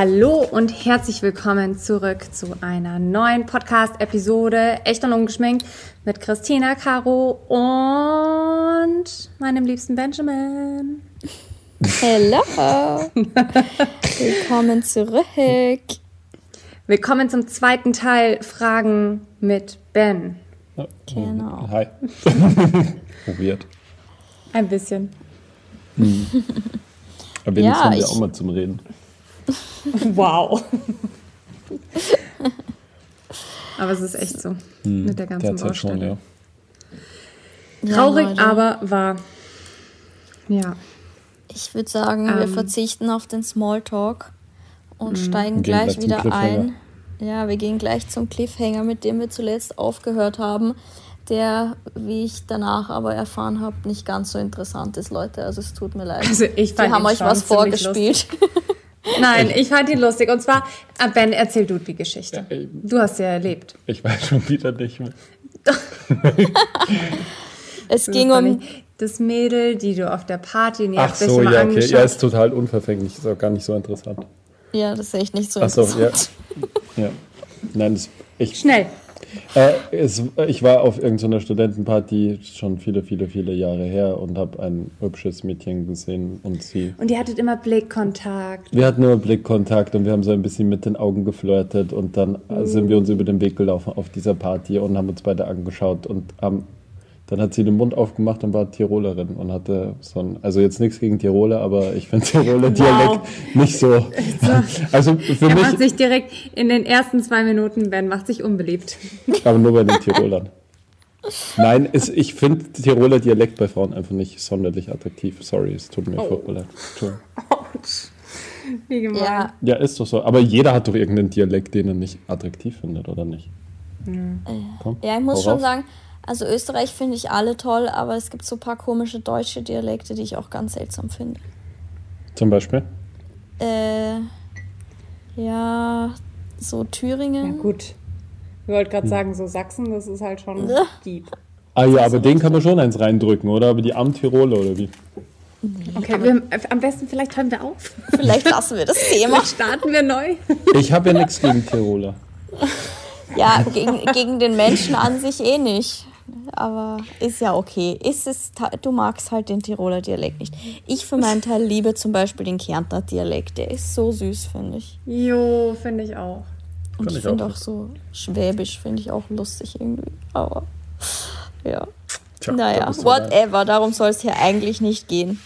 Hallo und herzlich willkommen zurück zu einer neuen Podcast-Episode Echt und Ungeschminkt mit Christina, Caro und meinem liebsten Benjamin. Hello! Willkommen zurück. Willkommen zum zweiten Teil Fragen mit Ben. Genau. Hi. Probiert. Ein bisschen. Aber wenigstens Ja, haben wir ich- auch mal zum Reden. Wow. Aber es ist echt so mit der ganzen Derzeit schon, Baustelle. ja. Traurig, Ja, aber wahr. Ja. Ich würde sagen, wir Ähm. verzichten auf den Smalltalk und Mhm. steigen gleich gleich wieder ein. Ja, wir gehen gleich zum Cliffhanger, mit dem wir zuletzt aufgehört haben, der, wie ich danach aber erfahren habe, nicht ganz so interessant ist, Leute. Also es tut mir leid. Also ich Die fand haben euch schon was vorgespielt. Nein, ich fand ihn lustig. Und zwar, ah, Ben, erzähl du die Geschichte. Ja. Du hast sie ja erlebt. Ich weiß schon wieder nicht mehr. Es Das ging um das Mädel, die du auf der Party, ihr Ach so, ja, okay. Ja, ist total unverfänglich. Ist auch gar nicht so interessant. Ja, das ist echt nicht so Ach so, ja. interessant. ja. Nein, das, ich, Schnell. Äh, es, ich war auf irgendeiner Studentenparty schon viele, viele, viele Jahre her und habe ein hübsches Mädchen gesehen und sie. Und ihr hattet immer Blickkontakt. Wir hatten nur Blickkontakt und wir haben so ein bisschen mit den Augen geflirtet und dann äh, sind wir uns über den Weg gelaufen auf dieser Party und haben uns beide angeschaut und haben, dann hat sie den Mund aufgemacht und war Tirolerin und hatte so ein, also jetzt nichts gegen Tiroler, aber ich finde Tiroler Dialekt nicht so, also für Er macht mich, sich direkt in den ersten zwei Minuten, Ben macht sich unbeliebt. aber nur bei den Tirolern. Nein, es, ich finde Tiroler Dialekt bei Frauen einfach nicht sonderlich attraktiv. Sorry, es tut mir Oh. furchtbar leid. Wie gemein. Ja, Ja, ist doch so. Aber jeder hat doch irgendeinen Dialekt, den er nicht attraktiv findet, oder nicht? Komm, Ja, ich muss schon raus. sagen, also Österreich finde ich alle toll, aber es gibt so ein paar komische deutsche Dialekte, die ich auch ganz seltsam finde. Zum Beispiel? Äh, ja, so Ja, Thüringen. gut. Ich wollte gerade sagen, so Sachsen, das ist halt schon Ja. deep. Ah ja, aber den kann man schon eins reindrücken, oder? Aber die Am-Tiroler, oder wie? Okay, wir, am besten vielleicht hören wir auf. Vielleicht lassen wir das Thema. Vielleicht starten wir neu. Ich habe ja nichts gegen Tiroler. Ja, gegen, gegen den Menschen an sich eh nicht. Aber ist ja okay. Ist es, du magst halt den Tiroler Dialekt nicht. Ich für meinen Teil liebe zum Beispiel den Kärntner Dialekt. Der ist so süß, finde ich. Jo, finde ich auch. Und Find ich ich finde auch auch so Schwäbisch, finde ich auch lustig irgendwie. Aber ja. Tja, Naja, whatever, darum soll es hier eigentlich nicht gehen.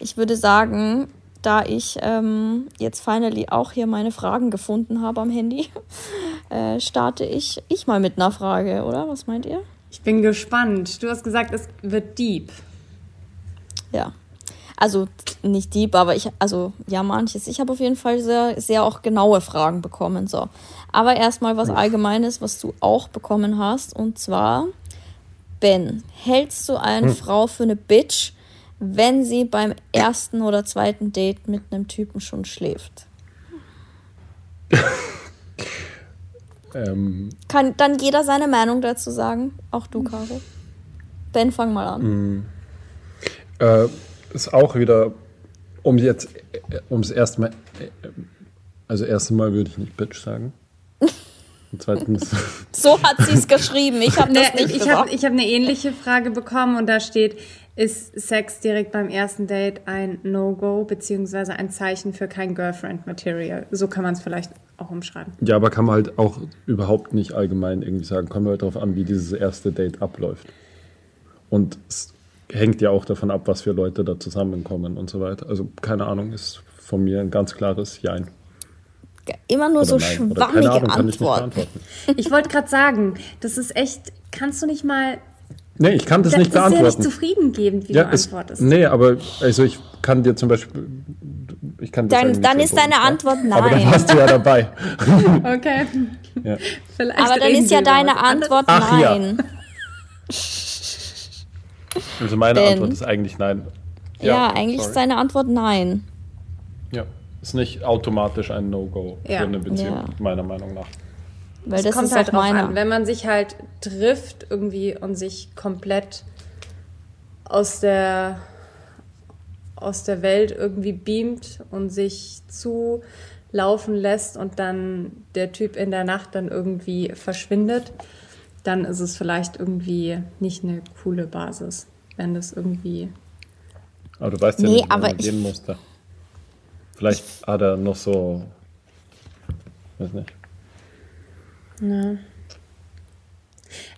Ich würde sagen, da ich ähm, jetzt finally auch hier meine Fragen gefunden habe am Handy, äh, starte ich, ich mal mit einer Frage, oder? Was meint ihr? Ich bin gespannt. Du hast gesagt, es wird deep. Ja. Also nicht deep, aber ich, also ja, manches. Ich habe auf jeden Fall sehr, sehr auch genaue Fragen bekommen. So. Aber erstmal was Allgemeines, was du auch bekommen hast. Und zwar, Ben, hältst du eine Frau für eine Bitch, wenn sie beim ersten oder zweiten Date mit einem Typen schon schläft? Ähm, Kann dann jeder seine Meinung dazu sagen? Auch du, Caro. Ben, fang mal an. äh, ist auch wieder, um jetzt, äh, ums erste Mal, äh, also erste Mal würde ich nicht Bitch sagen. Und zweitens, So hat sie es geschrieben. Ich habe Ne, das nicht ich habe hab eine ähnliche Frage bekommen und da steht, ist Sex direkt beim ersten Date ein No-Go beziehungsweise ein Zeichen für kein Girlfriend-Material? So kann man es vielleicht auch umschreiben. ja, aber kann man halt auch überhaupt nicht allgemein irgendwie sagen. Kommt halt darauf an, wie dieses erste Date abläuft. Und es hängt ja auch davon ab, was für Leute da zusammenkommen und so weiter. Also keine Ahnung, ist von mir ein ganz klares Jein. Immer nur Oder so nein. Oder schwammige keine Ahnung, kann ich nicht Antworten. beantworten. Ich wollte gerade sagen, das ist echt, kannst du nicht mal, Nee, ich kann das, das, nicht das ist ja beantworten. nicht zufriedengebend, wie ja, du ist, antwortest. nee, aber also ich kann dir zum Beispiel, ich kann dir Dann- dann es ist deine. Antwort Aber dann nein. warst du ja dabei. Okay. Ja. Vielleicht Aber dann ist ja deine. Antwort Ach ja. nein. Also meine Ben. Antwort ist eigentlich nein. Ja, eigentlich ist sorry. seine Antwort nein. Ja, ist nicht automatisch ein No-Go Ja. für eine Beziehung, Ja. meiner Meinung nach. Weil Es das kommt ist halt auch drauf meiner. an, wenn man sich halt trifft irgendwie und sich komplett aus der aus der Welt irgendwie beamt und sich zulaufen lässt und dann der Typ in der Nacht dann irgendwie verschwindet, dann ist es vielleicht irgendwie nicht eine coole Basis, wenn das irgendwie. Aber du weißt ja Nee, nicht, wie aber er ich- gehen musste. Vielleicht hat er noch so. Weiß nicht.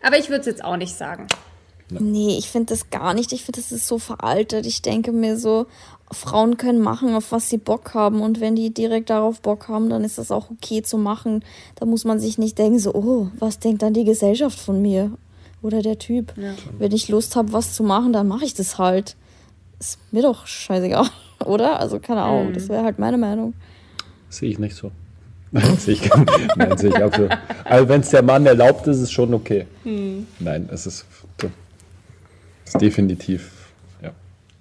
Aber ich würde es jetzt auch nicht sagen. Nee, ich finde das gar nicht. Ich finde, das ist so veraltet. Ich denke mir so, Frauen können machen, auf was sie Bock haben. Und wenn die direkt darauf Bock haben, dann ist das auch okay zu machen. Da muss man sich nicht denken, so, oh, was denkt dann die Gesellschaft von mir? Oder der Typ. Wenn ich Lust habe, was zu machen, dann mache ich das halt. Ist mir doch scheißegal, oder? Also keine Ahnung, das wäre halt meine Meinung. Sehe ich nicht so. Nein, sehe ich, nein, sehe ich absolut. Also wenn es der Mann erlaubt, ist es schon okay. Nein, es ist, es ist definitiv, ja,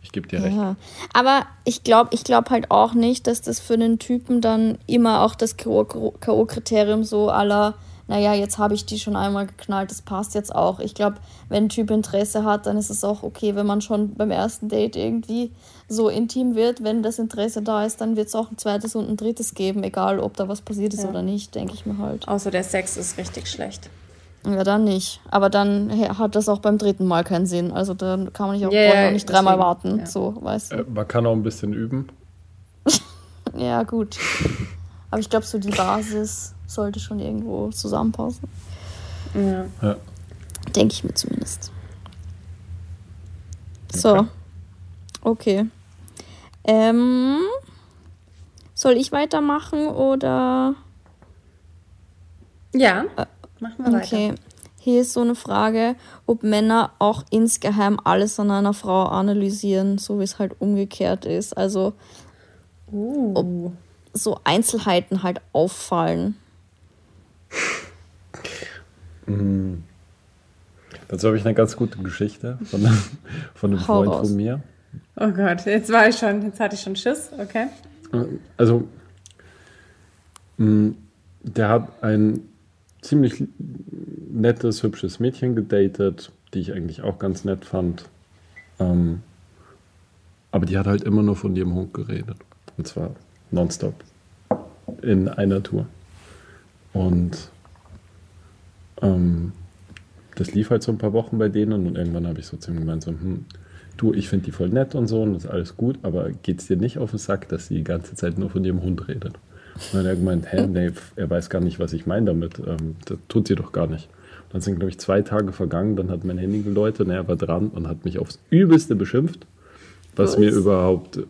ich gebe dir recht. Ja. Aber ich glaube ich glaub halt auch nicht, dass das für einen Typen dann immer auch das K.O.-Kriterium so aller, naja, jetzt habe ich die schon einmal geknallt, das passt jetzt auch. Ich glaube, wenn ein Typ Interesse hat, dann ist es auch okay, wenn man schon beim ersten Date irgendwie so intim wird. Wenn das Interesse da ist, dann wird es auch ein zweites und ein drittes geben, egal ob da was passiert ist Ja. oder nicht, denke ich mir halt. Außer der Sex ist richtig schlecht. Ja, dann nicht. Aber dann hat das auch beim dritten Mal keinen Sinn. Also dann kann man nicht auch, auch nicht dreimal deswegen, warten. ja. So, weißt du. Äh, Man kann auch ein bisschen üben. Ja, gut. Aber ich glaube, so die Basis sollte schon irgendwo zusammenpassen. Ja. Ja. Denke ich mir zumindest. So. Okay. Ähm, soll ich weitermachen oder? Ja, machen wir Okay. weiter. Hier ist so eine Frage, ob Männer auch insgeheim alles an einer Frau analysieren, so wie es halt umgekehrt ist. Also Uh. so Einzelheiten halt auffallen. Dazu habe ich eine ganz gute Geschichte von, einem- von einem Freund von mir. Oh Gott, jetzt war ich schon, jetzt hatte ich schon Schiss, okay. Also, mh, der hat ein ziemlich nettes, hübsches Mädchen gedatet, die ich eigentlich auch ganz nett fand. Ähm, aber die hat halt immer nur von ihrem Hund geredet. Und zwar nonstop. In einer Tour. Und ähm, das lief halt so ein paar Wochen bei denen und irgendwann habe ich so zu ihm gemeint, so, hm, du, ich finde die voll nett und so und das ist alles gut, aber geht's dir nicht auf den Sack, dass sie die ganze Zeit nur von ihrem Hund redet? Und dann hat er gemeint, hä, nee, er weiß gar nicht, was ich meine damit. Ähm, das tut sie doch gar nicht. Und dann sind, glaube ich, zwei Tage vergangen, dann hat mein Handy geläutet und er war dran und hat mich aufs Übelste beschimpft, was Was? mir überhaupt,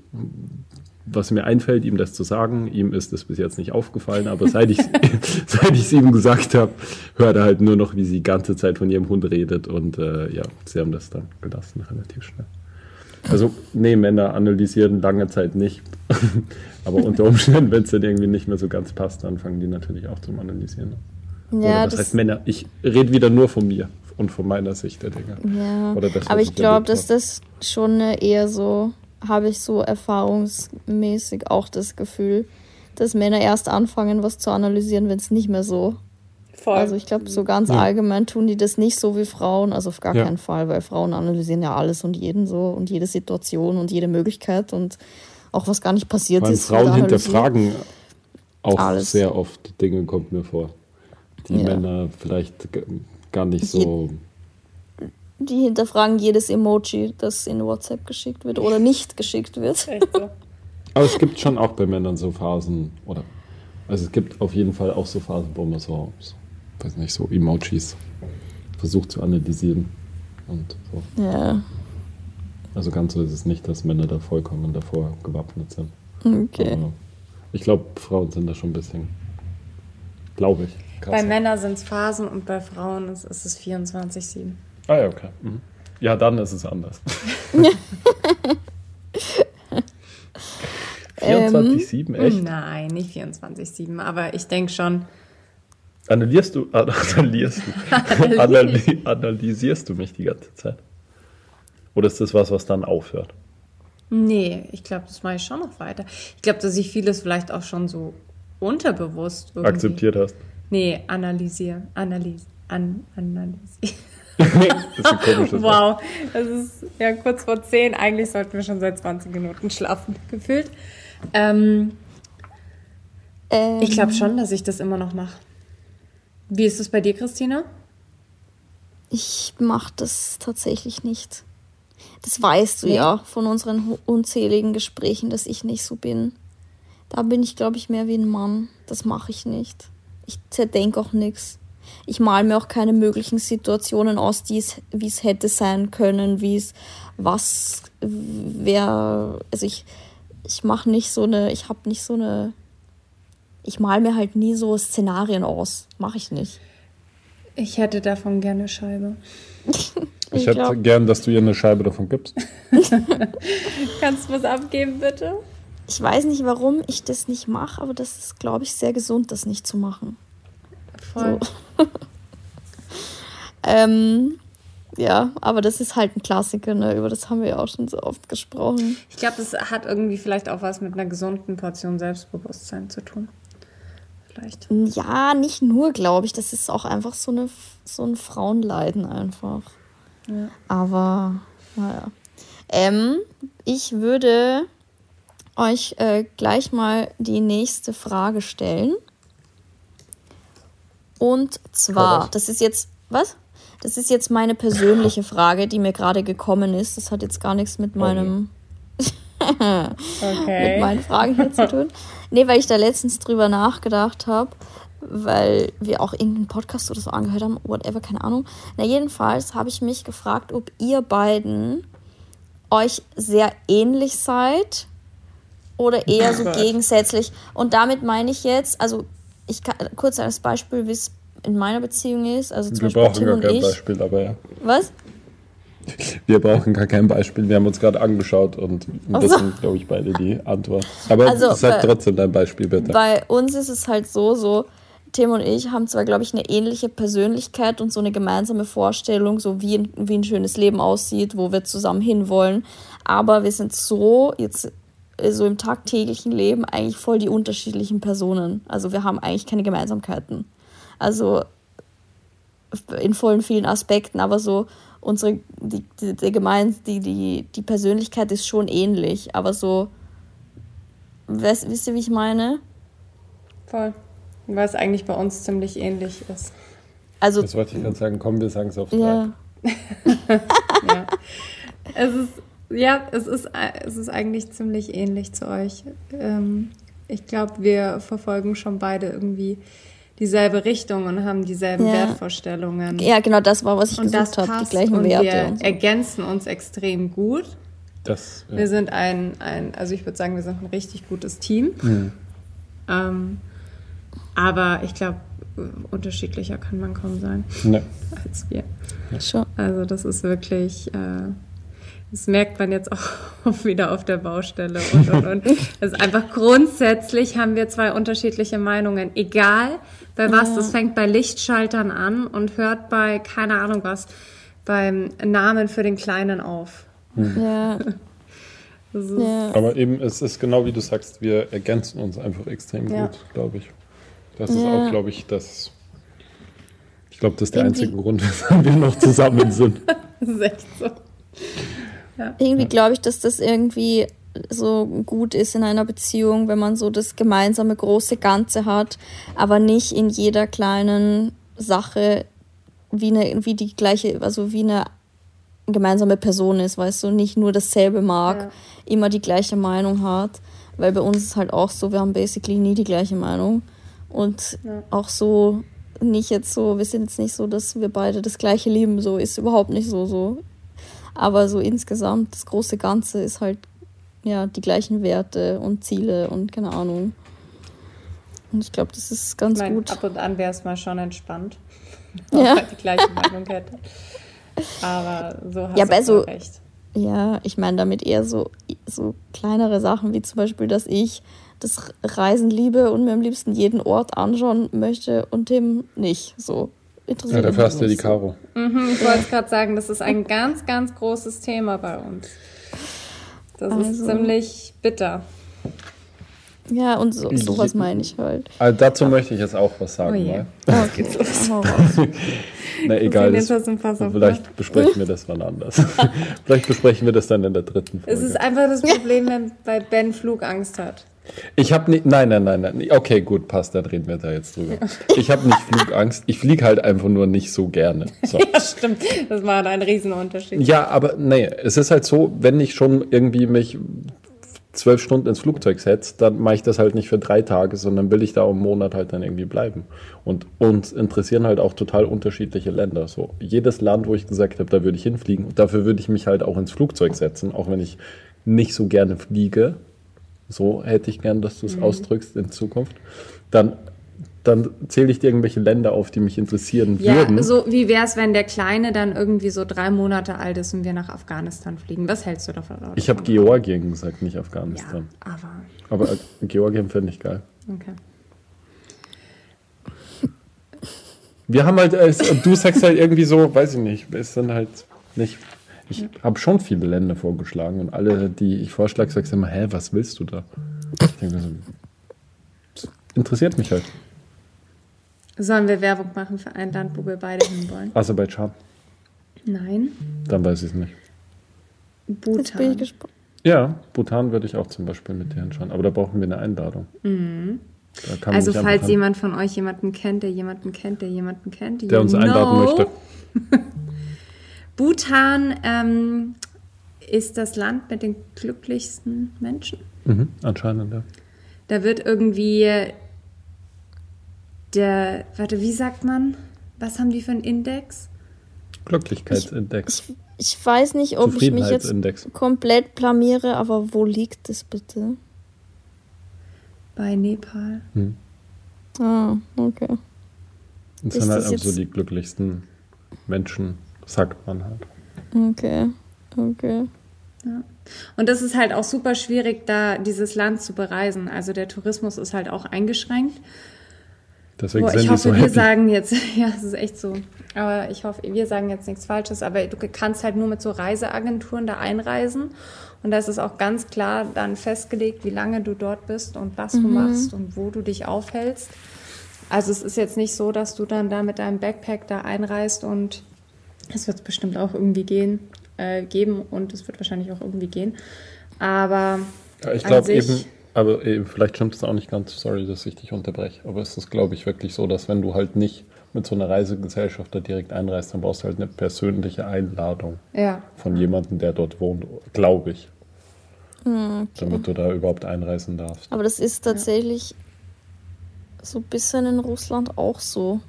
was mir einfällt, ihm das zu sagen. Ihm ist es bis jetzt nicht aufgefallen, aber seit ich seit ich es ihm gesagt habe, hört er halt nur noch, wie sie die ganze Zeit von ihrem Hund redet und äh, ja, sie haben das dann gelassen, relativ schnell. Also, nee, Männer analysieren lange Zeit nicht. Aber unter Umständen, wenn es dann irgendwie nicht mehr so ganz passt, dann fangen die natürlich auch zum Analysieren. an. Ja, was das, heißt Männer? Ich rede wieder nur von mir und von meiner Sicht der Dinge. Ja, das, aber ich glaube, dass das schon eine eher so, habe ich so erfahrungsmäßig auch das Gefühl, dass Männer erst anfangen, was zu analysieren, wenn es nicht mehr so. Voll. Also ich glaube, so ganz Ja. allgemein tun die das nicht so wie Frauen, also auf gar Ja. keinen Fall, weil Frauen analysieren ja alles und jeden so und jede Situation und jede Möglichkeit und auch was gar nicht passiert Weil ist. Frauen hinterfragen auch Alles. sehr oft Dinge, kommt mir vor. Die Ja. Männer vielleicht gar nicht so. Die hinterfragen jedes Emoji, das in WhatsApp geschickt wird oder nicht geschickt wird. Aber es gibt schon auch bei Männern so Phasen, oder? Also es gibt auf jeden Fall auch so Phasen, wo man so, so weiß nicht, so Emojis versucht zu analysieren. Und so. Ja, Also ganz so ist es nicht, dass Männer da vollkommen davor gewappnet sind. okay. Aber ich glaube, Frauen sind da schon ein bisschen, glaube ich. Bei krasser. Männern sind es Phasen und bei Frauen ist, ist es 24-7. Ah ja, okay. Mhm. Ja, dann ist es anders. Ähm, 24-7, echt? Nein, nicht 24-7, aber ich denke schon, Analysierst du, analysierst du, analy, analysierst du mich die ganze Zeit? Oder ist das was, was dann aufhört? nee, ich glaube, das mache ich schon noch weiter. Ich glaube, dass ich vieles vielleicht auch schon so unterbewusst irgendwie. Akzeptiert hast? Nee, analysiere. Analyse. An, analysiere. Das ist. Wow, das ist ja kurz vor 10. Eigentlich sollten wir schon seit 20 Minuten schlafen, gefühlt. Ähm, Ähm, ich glaube schon, dass ich das immer noch mache. Wie ist es bei dir, Christina? Ich mache das tatsächlich nicht. Das weißt du Nee? ja von unseren unzähligen Gesprächen, dass ich nicht so bin. Da bin ich, glaube ich, mehr wie ein Mann. Das mache ich nicht. Ich zerdenke auch nichts. Ich mal mir auch keine möglichen Situationen aus, die es, wie es hätte sein können, wie es, was, wer, also ich, ich mache nicht so eine, ich habe nicht so eine, ich mal mir halt nie so Szenarien aus. Mache ich nicht. Ich hätte davon gerne Scheibe. Ich Ich hätte glaub- gern, dass du ihr eine Scheibe davon gibst. Kannst du was abgeben, bitte? Ich weiß nicht, warum ich das nicht mache, aber das ist, glaube ich, sehr gesund, das nicht zu machen. Voll. Ähm, ja, aber das ist halt ein Klassiker, ne? über das haben wir ja auch schon so oft gesprochen. Ich glaube, das hat irgendwie vielleicht auch was mit einer gesunden Portion Selbstbewusstsein zu tun. Vielleicht. Ja, nicht nur, glaube ich, das ist auch einfach so, eine, so ein Frauenleiden einfach. Ja. Aber, naja. Ähm, ich würde euch äh, gleich mal die nächste Frage stellen. Und zwar, das ist jetzt, was? Das ist jetzt meine persönliche Frage, die mir gerade gekommen ist. Das hat jetzt gar nichts mit meinem, mit Okay. meinen Fragen hier zu tun. Nee, weil ich da letztens drüber nachgedacht habe, weil wir auch irgendeinen Podcast oder so angehört haben, whatever, keine Ahnung. Na, jedenfalls habe ich mich gefragt, ob ihr beiden euch sehr ähnlich seid oder eher so Gott. gegensätzlich. Und damit meine ich jetzt, also ich kann kurz als Beispiel, wie es in meiner Beziehung ist, also zum Wir Beispiel brauchen Tim gar kein ich. Beispiel, aber ja. Was? Wir brauchen gar kein Beispiel. Wir haben uns gerade angeschaut und Ach so. wissen, glaube ich, beide die Antwort. Aber Also, sag trotzdem dein Beispiel, bitte. Bei uns ist es halt so, so, Tim und ich haben zwar, glaube ich, eine ähnliche Persönlichkeit und so eine gemeinsame Vorstellung, so wie ein, wie ein schönes Leben aussieht, wo wir zusammen hinwollen, aber wir sind so jetzt so im tagtäglichen Leben eigentlich voll die unterschiedlichen Personen. Also wir haben eigentlich keine Gemeinsamkeiten. Also in vollen vielen Aspekten, aber so unsere die, die, die, gemein, die, die, die Persönlichkeit ist schon ähnlich, aber so Weißt, wisst ihr, wie ich meine? Voll. Was eigentlich bei uns ziemlich ähnlich ist. Also, Das wollte ich gerade sagen. Komm, wir sagen es auf ja. Ja. es ist, ja, es ist, es ist eigentlich ziemlich ähnlich zu euch. Ähm, ich glaube, wir verfolgen schon beide irgendwie dieselbe Richtung und haben dieselben Ja. Wertvorstellungen. ja, genau das war, was ich und gesucht habe, die gleichen und Werte wir und so. ergänzen uns extrem gut. Das, ja. Wir sind ein, ein also ich würde sagen, wir sind ein richtig gutes Team. Mhm. Ähm, aber ich glaube, unterschiedlicher kann man kaum sein Ne. als wir. Schon. Also das ist wirklich, äh, das merkt man jetzt auch wieder auf der Baustelle und und und. Es ist einfach grundsätzlich haben wir zwei unterschiedliche Meinungen, egal bei was. Das fängt bei Lichtschaltern an und hört bei keine Ahnung was beim Namen für den Kleinen auf. Ja, Das ist, ja. Aber eben, es ist genau wie du sagst, wir ergänzen uns einfach extrem Ja. gut, glaube ich. Das ist Ja. auch, glaube ich, das. Ich glaube, das ist der Irgendwie- einzige Grund, weshalb wir noch zusammen sind. das ist echt so. Irgendwie glaube ich, dass das irgendwie so gut ist in einer Beziehung, wenn man so das gemeinsame große Ganze hat, aber nicht in jeder kleinen Sache wie eine, wie die gleiche, also wie eine gemeinsame Person ist, weißt du, nicht nur dasselbe mag, Ja. immer die gleiche Meinung hat, weil bei uns ist halt auch so, wir haben basically nie die gleiche Meinung und Ja. auch so nicht jetzt so, wir sind jetzt nicht so, dass wir beide das gleiche lieben, so ist überhaupt nicht so so. Aber so insgesamt, das große Ganze ist halt ja die gleichen Werte und Ziele und keine Ahnung. Und ich glaube, das ist Ich ganz meine, gut. ab und an wäre es mal schon entspannt, Ja. man die gleiche Meinung hätte. Aber so hast Ja, du so- recht. Ja, ich meine damit eher so, so kleinere Sachen, wie zum Beispiel, dass ich das Reisen liebe und mir am liebsten jeden Ort anschauen möchte und dem nicht. So interessiert da mich fährst du nicht die. Karo. Mhm, ich wollte es gerade sagen, das ist ein ganz, ganz großes Thema bei uns. Das ist Also- ziemlich bitter. Ja, und so, sowas meine ich halt. Also dazu möchte ich jetzt auch was sagen. Oh je. mal. Okay, hau raus. Na egal, das, hast vielleicht besprechen wir das wann anders. vielleicht besprechen wir das dann in der dritten Es Folge. ist einfach das Problem, wenn bei Ben Flugangst hat. Ich habe nicht, nein, nein, nein, nein. Okay, gut, passt, dann reden wir da jetzt drüber. Ich habe nicht Flugangst. Ich fliege halt einfach nur nicht so gerne. So. Ja, stimmt. Das war ein Riesenunterschied. Ja, aber nee, es ist halt so, wenn ich schon irgendwie mich zwölf Stunden ins Flugzeug setze, dann mache ich das halt nicht für drei Tage, sondern will ich da einen Monat halt dann irgendwie bleiben. Und uns interessieren halt auch total unterschiedliche Länder. So jedes Land, wo ich gesagt habe, da würde ich hinfliegen, dafür würde ich mich halt auch ins Flugzeug setzen, auch wenn ich nicht so gerne fliege. So hätte ich gern, dass du es ausdrückst in Zukunft. Dann, dann zähle ich dir irgendwelche Länder auf, die mich interessieren Ja, würden. so wie wäre es, wenn der Kleine dann irgendwie so drei Monate alt ist und wir nach Afghanistan fliegen? Was hältst du davon? ich habe Georgien gesagt, nicht Ja, Afghanistan. aber Aber äh, Georgien finde ich geil. okay. Wir haben halt, äh, du sagst halt irgendwie so, weiß ich nicht, es sind halt nicht. Ich habe schon viele Länder vorgeschlagen und alle, die ich vorschlage, sagst immer, hä, was willst du da? Ich denke mir so, das interessiert mich halt. Sollen wir Werbung machen für ein Land, wo wir beide hinwollen? Aserbaidschan, Nein. dann weiß ich es nicht. Bhutan. Ja, Bhutan würde ich auch zum Beispiel mit dir hinschauen, aber da brauchen wir eine Einladung. Man Also falls jemand von euch jemanden kennt, der jemanden kennt, der jemanden kennt, der uns einladen know. möchte. Bhutan ähm, ist das Land mit den glücklichsten Menschen. Mhm, anscheinend, ja. Da wird irgendwie der, warte, wie sagt man? Was haben die für einen Index? Glücklichkeitsindex. Ich weiß nicht, ob ich mich jetzt komplett blamiere, aber wo liegt das bitte? Bei Nepal. Ah, okay. Das Ist sind halt das so die glücklichsten Menschen, sagt man halt. Okay. Okay. Und das ist halt auch super schwierig, da dieses Land zu bereisen. Also der Tourismus ist halt auch eingeschränkt. Deswegen Boah, sind ich hoffe, so wir happy. sagen jetzt, ja, es ist echt so. Aber ich hoffe, wir sagen jetzt nichts Falsches. Aber du kannst halt nur mit so Reiseagenturen da einreisen. Und da ist es auch ganz klar dann festgelegt, wie lange du dort bist und was du machst und wo du dich aufhältst. Also es ist jetzt nicht so, dass du dann da mit deinem Backpack da einreist und es wird bestimmt auch irgendwie gehen, äh, geben und es wird wahrscheinlich auch irgendwie gehen. Aber Ja, ich glaube eben, aber eben, vielleicht stimmt es auch nicht ganz, sorry, dass ich dich unterbreche, aber es ist, glaube ich, wirklich so, dass wenn du halt nicht mit so einer Reisegesellschaft da direkt einreist, dann brauchst du halt eine persönliche Einladung ja, von jemandem, der dort wohnt, glaube ich, Hm, damit du da überhaupt einreisen darfst. Aber das ist tatsächlich so ein bisschen in Russland auch so.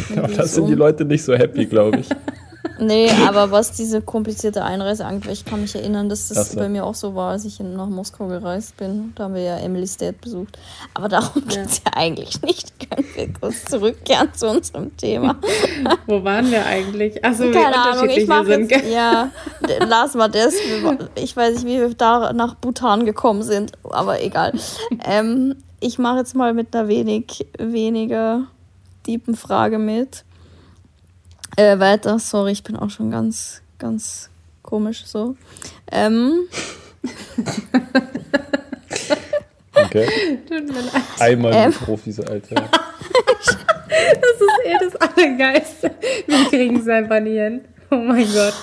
Aber da sind die Leute nicht so happy, glaube ich. Nee, aber was diese komplizierte Einreise angeht, ich kann mich erinnern, dass das so. bei mir auch so war, als ich in- nach Moskau gereist bin. Da haben wir ja Emily's Dad besucht. Aber darum geht es ja eigentlich nicht. Können wir kurz zurückkehren zu unserem Thema. wo waren wir eigentlich? Achso, wie Keine Ahnung, ich mache sind. jetzt, ja, lass mal das. Ich weiß nicht, wie wir da nach Bhutan gekommen sind, aber egal. Ähm, ich mache jetzt mal mit einer wenig, weniger tiefen Frage mit. Äh, weiter, sorry, ich bin auch schon ganz, ganz komisch so. Ähm, Okay? Tut mir leid. Einmal Ähm. Profis, Alter. Das ist eh das Allergeilste. Wir kriegen es einfach nie hin. Oh mein Gott.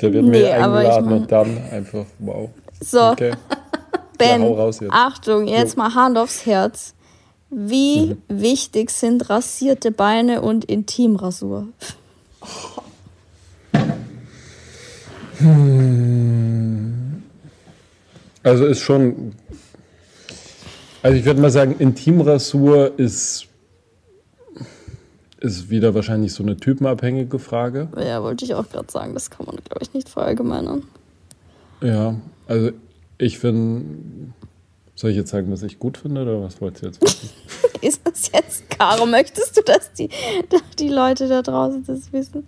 Der wird Nee, mir aber ich eingeladen mein- und dann einfach, wow. so, Okay. Ben, jetzt. Achtung, jetzt Jo. mal Hand aufs Herz. Wie Mhm. wichtig sind rasierte Beine und Intimrasur? Also ist schon. Also ich würde mal sagen, Intimrasur ist, ist wieder wahrscheinlich so eine typenabhängige Frage. Ja, wollte ich auch gerade sagen, das kann man, glaube ich, nicht verallgemeinern. Ja, also ich finde. Soll ich jetzt sagen, was ich gut finde oder was wollt ihr jetzt wissen? Ist das jetzt, Caro, möchtest du, dass die, die Leute da draußen das wissen?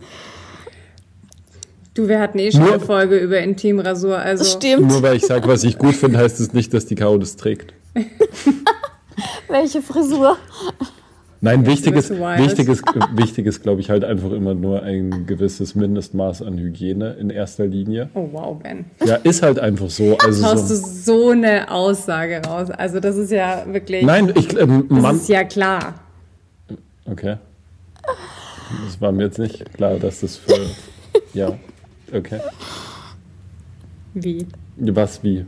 Du, wir hatten eh schon Nur- eine Folge über Intimrasur. Also Das stimmt. Nur weil ich sage, was ich gut finde, heißt es nicht, dass die Caro das trägt. Welche Frisur? Nein, wichtig bist ist, du wild. wichtig ist, wichtig ist, glaube ich, halt einfach immer nur ein gewisses Mindestmaß an Hygiene in erster Linie. Oh wow, Ben. Ja, ist halt einfach so. Also Haust du so so eine Aussage raus? Also das ist ja wirklich. Nein, ich, ähm, das Mann, ist ja klar. okay. Das war mir jetzt nicht klar, dass das für, ja, okay. Wie? Was, wie?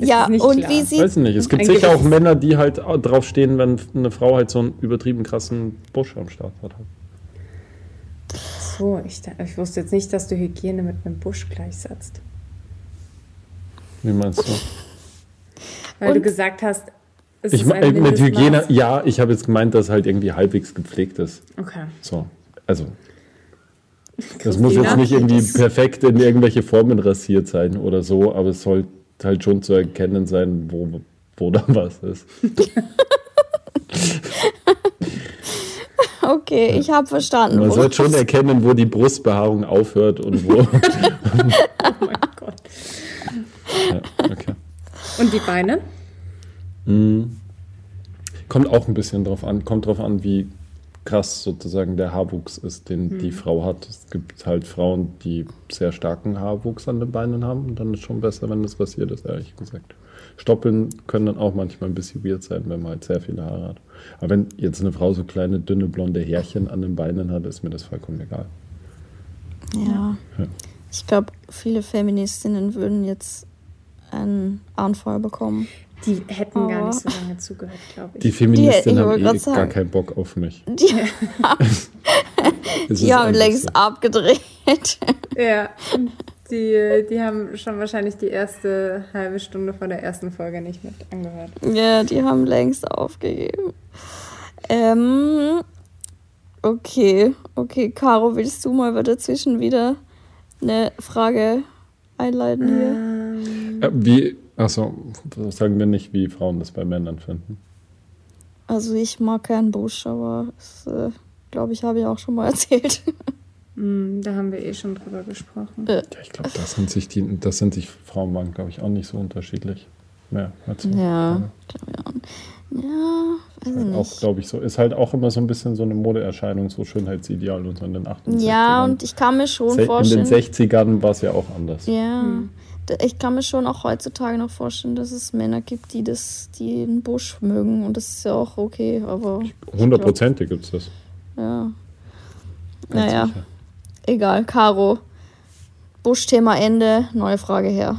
Ja, das nicht und klar? wie Weiß ich nicht. Es gibt sicher auch Männer, die halt drauf stehen, wenn eine Frau halt so einen übertrieben krassen Busch am Start hat. So, ich, ich wusste jetzt nicht, dass du Hygiene mit einem Busch gleichsetzt. Wie meinst du? Weil du Und- gesagt hast, es Ich, ist ein äh, mit. Hygiene, ja, ich habe jetzt gemeint, dass halt irgendwie halbwegs gepflegt ist. Okay. So, also. Das muss jetzt nicht irgendwie perfekt in irgendwelche Formen rasiert sein oder so, aber es soll halt schon zu erkennen sein, wo, wo da was ist. Okay, ich habe verstanden. Man sollte schon erkennen, wo die Brustbehaarung aufhört und wo. Oh mein Gott. ja, okay. Und die Beine? Kommt auch ein bisschen drauf an, kommt drauf an, wie krass sozusagen der Haarwuchs ist, den die Frau hat. Es gibt halt Frauen, die sehr starken Haarwuchs an den Beinen haben und dann ist schon besser, wenn das rasiert ist, ehrlich gesagt. Stoppeln können dann auch manchmal ein bisschen weird sein, wenn man halt sehr viele Haare hat. Aber wenn jetzt eine Frau so kleine, dünne, blonde Härchen an den Beinen hat, ist mir das vollkommen egal. Ja. Ja. Ich glaube, viele Feministinnen würden jetzt einen Anfall bekommen. Die hätten gar Oh. nicht so lange zugehört, glaube ich. Die Feministinnen haben eh grad gar sagen. keinen Bock auf mich. Die, die haben längst so. abgedreht. ja, die, die haben schon wahrscheinlich die erste halbe Stunde von der ersten Folge nicht mit angehört. Ja, die haben längst aufgegeben. Ähm, okay, okay, Caro, willst du mal dazwischen wieder eine Frage einleiten hier? Äh, Wie, achso, sagen wir nicht, wie Frauen das bei Männern finden. Also ich mag keinen Busch, aber das, äh, glaube ich, habe ich auch schon mal erzählt. Hm, da haben wir eh schon drüber gesprochen. Ja, ich glaube, das sind sich die, das sind sich Frauen und Mann, glaube ich, auch nicht so unterschiedlich. Mehr, als Ja, glaube ich auch. Ja, weiß ich Auch, nicht. glaube ich, so. Ist halt auch immer so ein bisschen so eine Modeerscheinung, so Schönheitsideal und so in den 80ern. Ja, und ich kann mir schon Se- in den vorstellen. 60ern war es ja auch anders. Ja, Hm. Ich kann mir schon auch heutzutage noch vorstellen, dass es Männer gibt, die das, die den Busch mögen und das ist ja auch okay, aber Hundertprozentig gibt es das. ja. Ganz Naja, sicher. egal. Caro, Buschthema Ende, neue Frage her.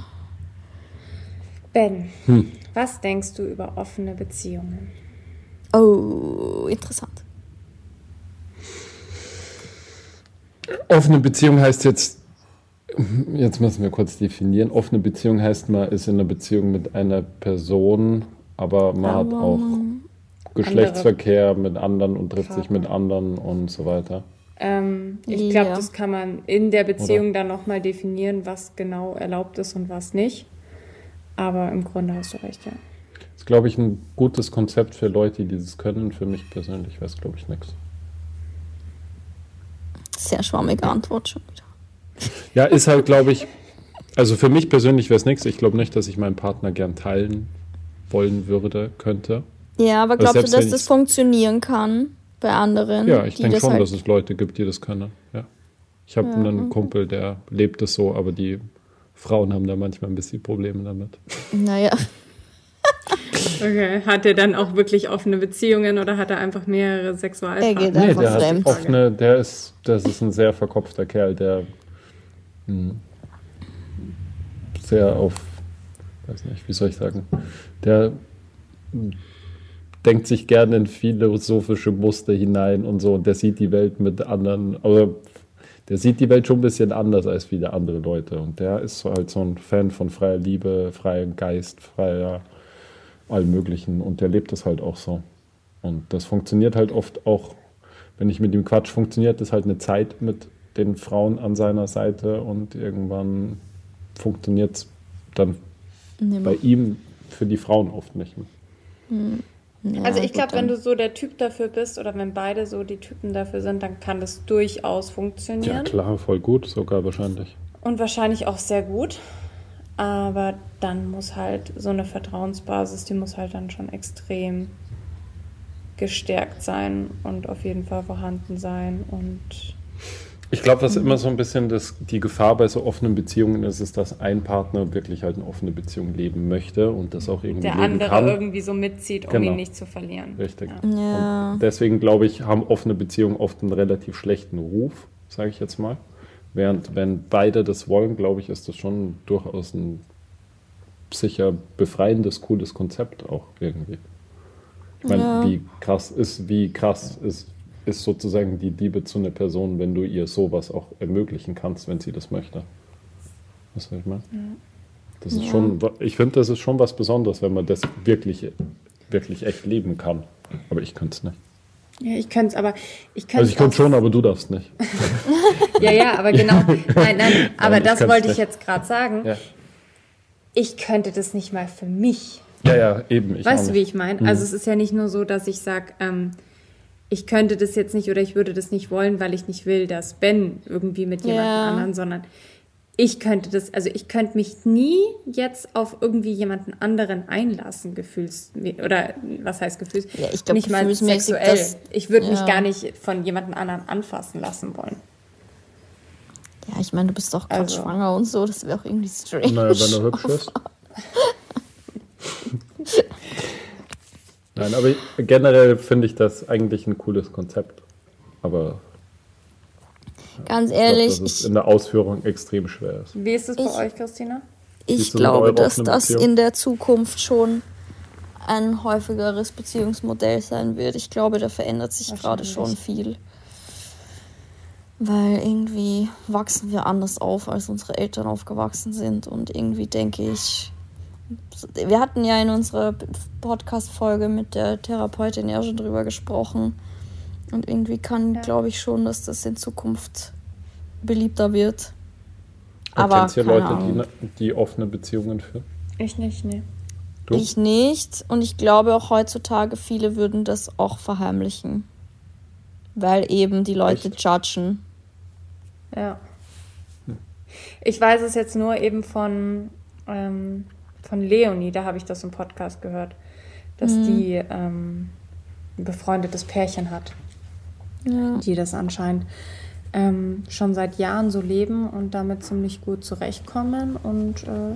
Ben, Hm. was denkst du über offene Beziehungen? Oh, interessant. Offene Beziehung heißt jetzt, jetzt müssen wir kurz definieren. Offene Beziehung heißt, man ist in einer Beziehung mit einer Person, aber man hat Aber auch man- Geschlechtsverkehr mit anderen und trifft sich Partner. mit anderen und so weiter. Ähm, ich Ja. glaube, das kann man in der Beziehung dann nochmal definieren, was genau erlaubt ist und was nicht. Aber im Grunde hast du recht, ja. Das ist, glaube ich, ein gutes Konzept für Leute, die das können. Für mich persönlich wäre es, glaube ich, nichts. Sehr schwammige Antwort schon wieder. Ja, ist halt, glaube ich, also für mich persönlich wäre es nichts. Ich glaube nicht, dass ich meinen Partner gern teilen wollen würde, könnte. Ja, aber Also glaubst du, selbst dass das funktionieren kann bei anderen? Ja, ich denke schon, halt- dass es Leute gibt, die das können. Ja. Ich habe Ja, einen okay. Kumpel, der lebt es so, aber die Frauen haben da manchmal ein bisschen Probleme damit. Naja, Okay. Hat er dann auch wirklich offene Beziehungen oder hat er einfach mehrere Er geht Sexualpartner? Einfach der hat fremd. offene, der ist, das ist ein sehr verkopfter Kerl, der sehr auf, weiß nicht, wie soll ich sagen, der hm, denkt sich gerne in philosophische Muster hinein und so und der sieht die Welt mit anderen, aber der sieht die Welt schon ein bisschen anders als viele andere Leute. Und der ist halt so ein Fan von freier Liebe, freiem Geist, freier allem Möglichen. Und der lebt das halt auch so. Und das funktioniert halt oft auch, wenn ich mit ihm quatsch, funktioniert das halt eine Zeit mit den Frauen an seiner Seite und irgendwann funktioniert es dann nimmer. bei ihm für die Frauen oft nicht mehr. Ja, Also ich glaube, wenn du so der Typ dafür bist oder wenn beide so die Typen dafür sind, dann kann das durchaus Ja, funktionieren. klar, voll gut, sogar wahrscheinlich. Und wahrscheinlich auch sehr gut. Aber dann muss halt so eine Vertrauensbasis, die muss halt dann schon extrem gestärkt sein und auf jeden Fall vorhanden sein und Ich glaube, was immer so ein bisschen das, die Gefahr bei so offenen Beziehungen ist, ist, dass ein Partner wirklich halt eine offene Beziehung leben möchte und das auch irgendwie der leben andere kann. irgendwie so mitzieht, um Genau. ihn nicht zu verlieren. Richtig. Ja. Ja. Und deswegen glaube ich, haben offene Beziehungen oft einen relativ schlechten Ruf, sage ich jetzt mal. Während wenn beide das wollen, glaube ich, ist das schon durchaus ein sicher befreiendes, cooles Konzept auch irgendwie. Ich meine, Ja. wie krass ist, wie krass ist, ist sozusagen die Liebe zu einer Person, wenn du ihr sowas auch ermöglichen kannst, wenn sie das möchte. Weißt du, was ich meine? Das ist Ja. schon, ich finde, das ist schon was Besonderes, wenn man das wirklich, wirklich echt leben kann. Aber ich könnte es nicht. Ja, ich könnte es, aber ich könnte Also ich könnte schon, aber du darfst nicht. Ja, ja, aber genau. Nein, nein, aber ich das wollte ich nicht. jetzt gerade sagen. Ja, Ich könnte das nicht mal für mich. ja, ja eben. Ich weißt du, wie ich meine? Mhm. Also es ist ja nicht nur so, dass ich sage, ähm, ich könnte das jetzt nicht oder ich würde das nicht wollen, weil ich nicht will, dass Ben irgendwie mit jemand Ja. anderen, sondern ich könnte das, also ich könnte mich nie jetzt auf irgendwie jemanden anderen einlassen, gefühls oder was heißt gefühls? Ja, ich glaub, nicht mal sexuell. das- ich würde mich ja. gar nicht von jemandem anderen anfassen lassen wollen. Ja, ich meine, du bist doch gerade Also. schwanger und so, das wäre auch irgendwie strange. Naja, wenn er hübsch ist. Nein, aber ich- generell finde ich das eigentlich ein cooles Konzept. Aber Ganz ich glaube, ehrlich, dass es ich, in der Ausführung extrem schwer ist. Wie ist es bei Ich- euch, Christina? ich glaube, dass das Beziehung? in der Zukunft schon ein häufigeres Beziehungsmodell sein wird. Ich glaube, da verändert sich gerade schon viel. Weil irgendwie wachsen wir anders auf, als unsere Eltern aufgewachsen sind. Und irgendwie denke ich, wir hatten ja in unserer Podcast-Folge mit der Therapeutin ja schon drüber gesprochen. Und irgendwie kann, Ja. glaube ich schon, dass das in Zukunft beliebter wird. Aber kennst du keine Leute, Ahnung. die, die offene Beziehungen führen? Ich nicht, nee. Du? Ich nicht. Und ich glaube auch heutzutage, viele würden das auch verheimlichen. Weil eben die Leute Echt? Ja. judgen. Ich weiß es jetzt nur eben von, ähm, von Leonie, da habe ich das im Podcast gehört, dass die ähm, ein befreundetes Pärchen hat, Ja. die das anscheinend ähm, schon seit Jahren so leben und damit ziemlich gut zurechtkommen. Und äh,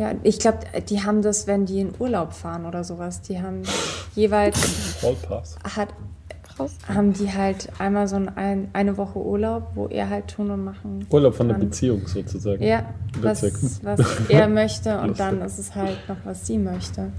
ja, ich glaube, die haben das, wenn die in Urlaub fahren oder sowas, die haben jeweils Hallpass. hat Krass. haben die halt einmal so ein, eine Woche Urlaub, wo er halt tun und machen Urlaub von der kann. Beziehung sozusagen. Ja, was, was er möchte und Lustig. dann ist es halt noch, was sie möchte.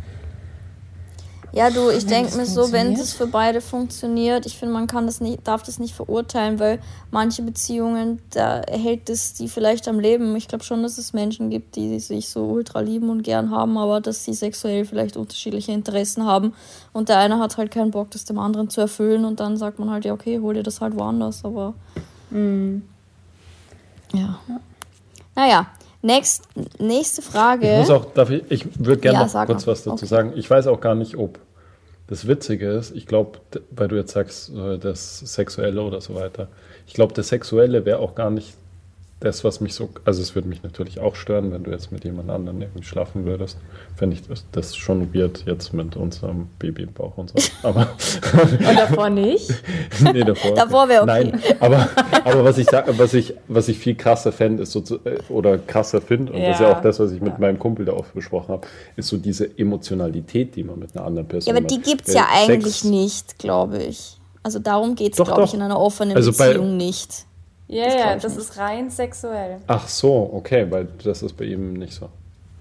Ja, du, ich denke mir so, wenn das für beide funktioniert, ich finde, man kann das nicht, darf das nicht verurteilen, weil manche Beziehungen, da hält es die vielleicht am Leben. Ich glaube schon, dass es Menschen gibt, die sich so ultra lieben und gern haben, aber dass sie sexuell vielleicht unterschiedliche Interessen haben. Und der eine hat halt keinen Bock, das dem anderen zu erfüllen und dann sagt man halt, ja, okay, hol dir das halt woanders, aber. Mhm. Ja. Naja, next, nächste Frage. Ich muss auch, darf ich, ich würde gerne Ja, noch kurz mal. was dazu Okay. sagen. Ich weiß auch gar nicht, ob das Witzige ist. Ich glaube, weil du jetzt sagst, das Sexuelle oder so weiter. Ich glaube, das Sexuelle wäre auch gar nicht das, was mich so. Also, es würde mich natürlich auch stören, wenn du jetzt mit jemand anderem irgendwie schlafen würdest. Fände ich das, das schon weird jetzt mit unserem Baby im Bauch und so. Aber. Und davor nicht. nee, davor. Davor wär okay. Nein, aber, aber was ich sag, was ich, was ich viel krasser fände, ist so zu, äh, oder krasser finde, und das ist ja Ja. auch das, was ich mit Ja. meinem Kumpel da oft besprochen habe, ist so diese Emotionalität, die man mit einer anderen Person Ja, aber die hat. gibt es ja eigentlich Sex- nicht, glaube ich. Also darum geht es, glaube ich, in einer offenen Also bei- Beziehung nicht. Ja, Das ja, glaub das nicht. ist rein sexuell. Ach so, okay, weil das ist bei ihm nicht so.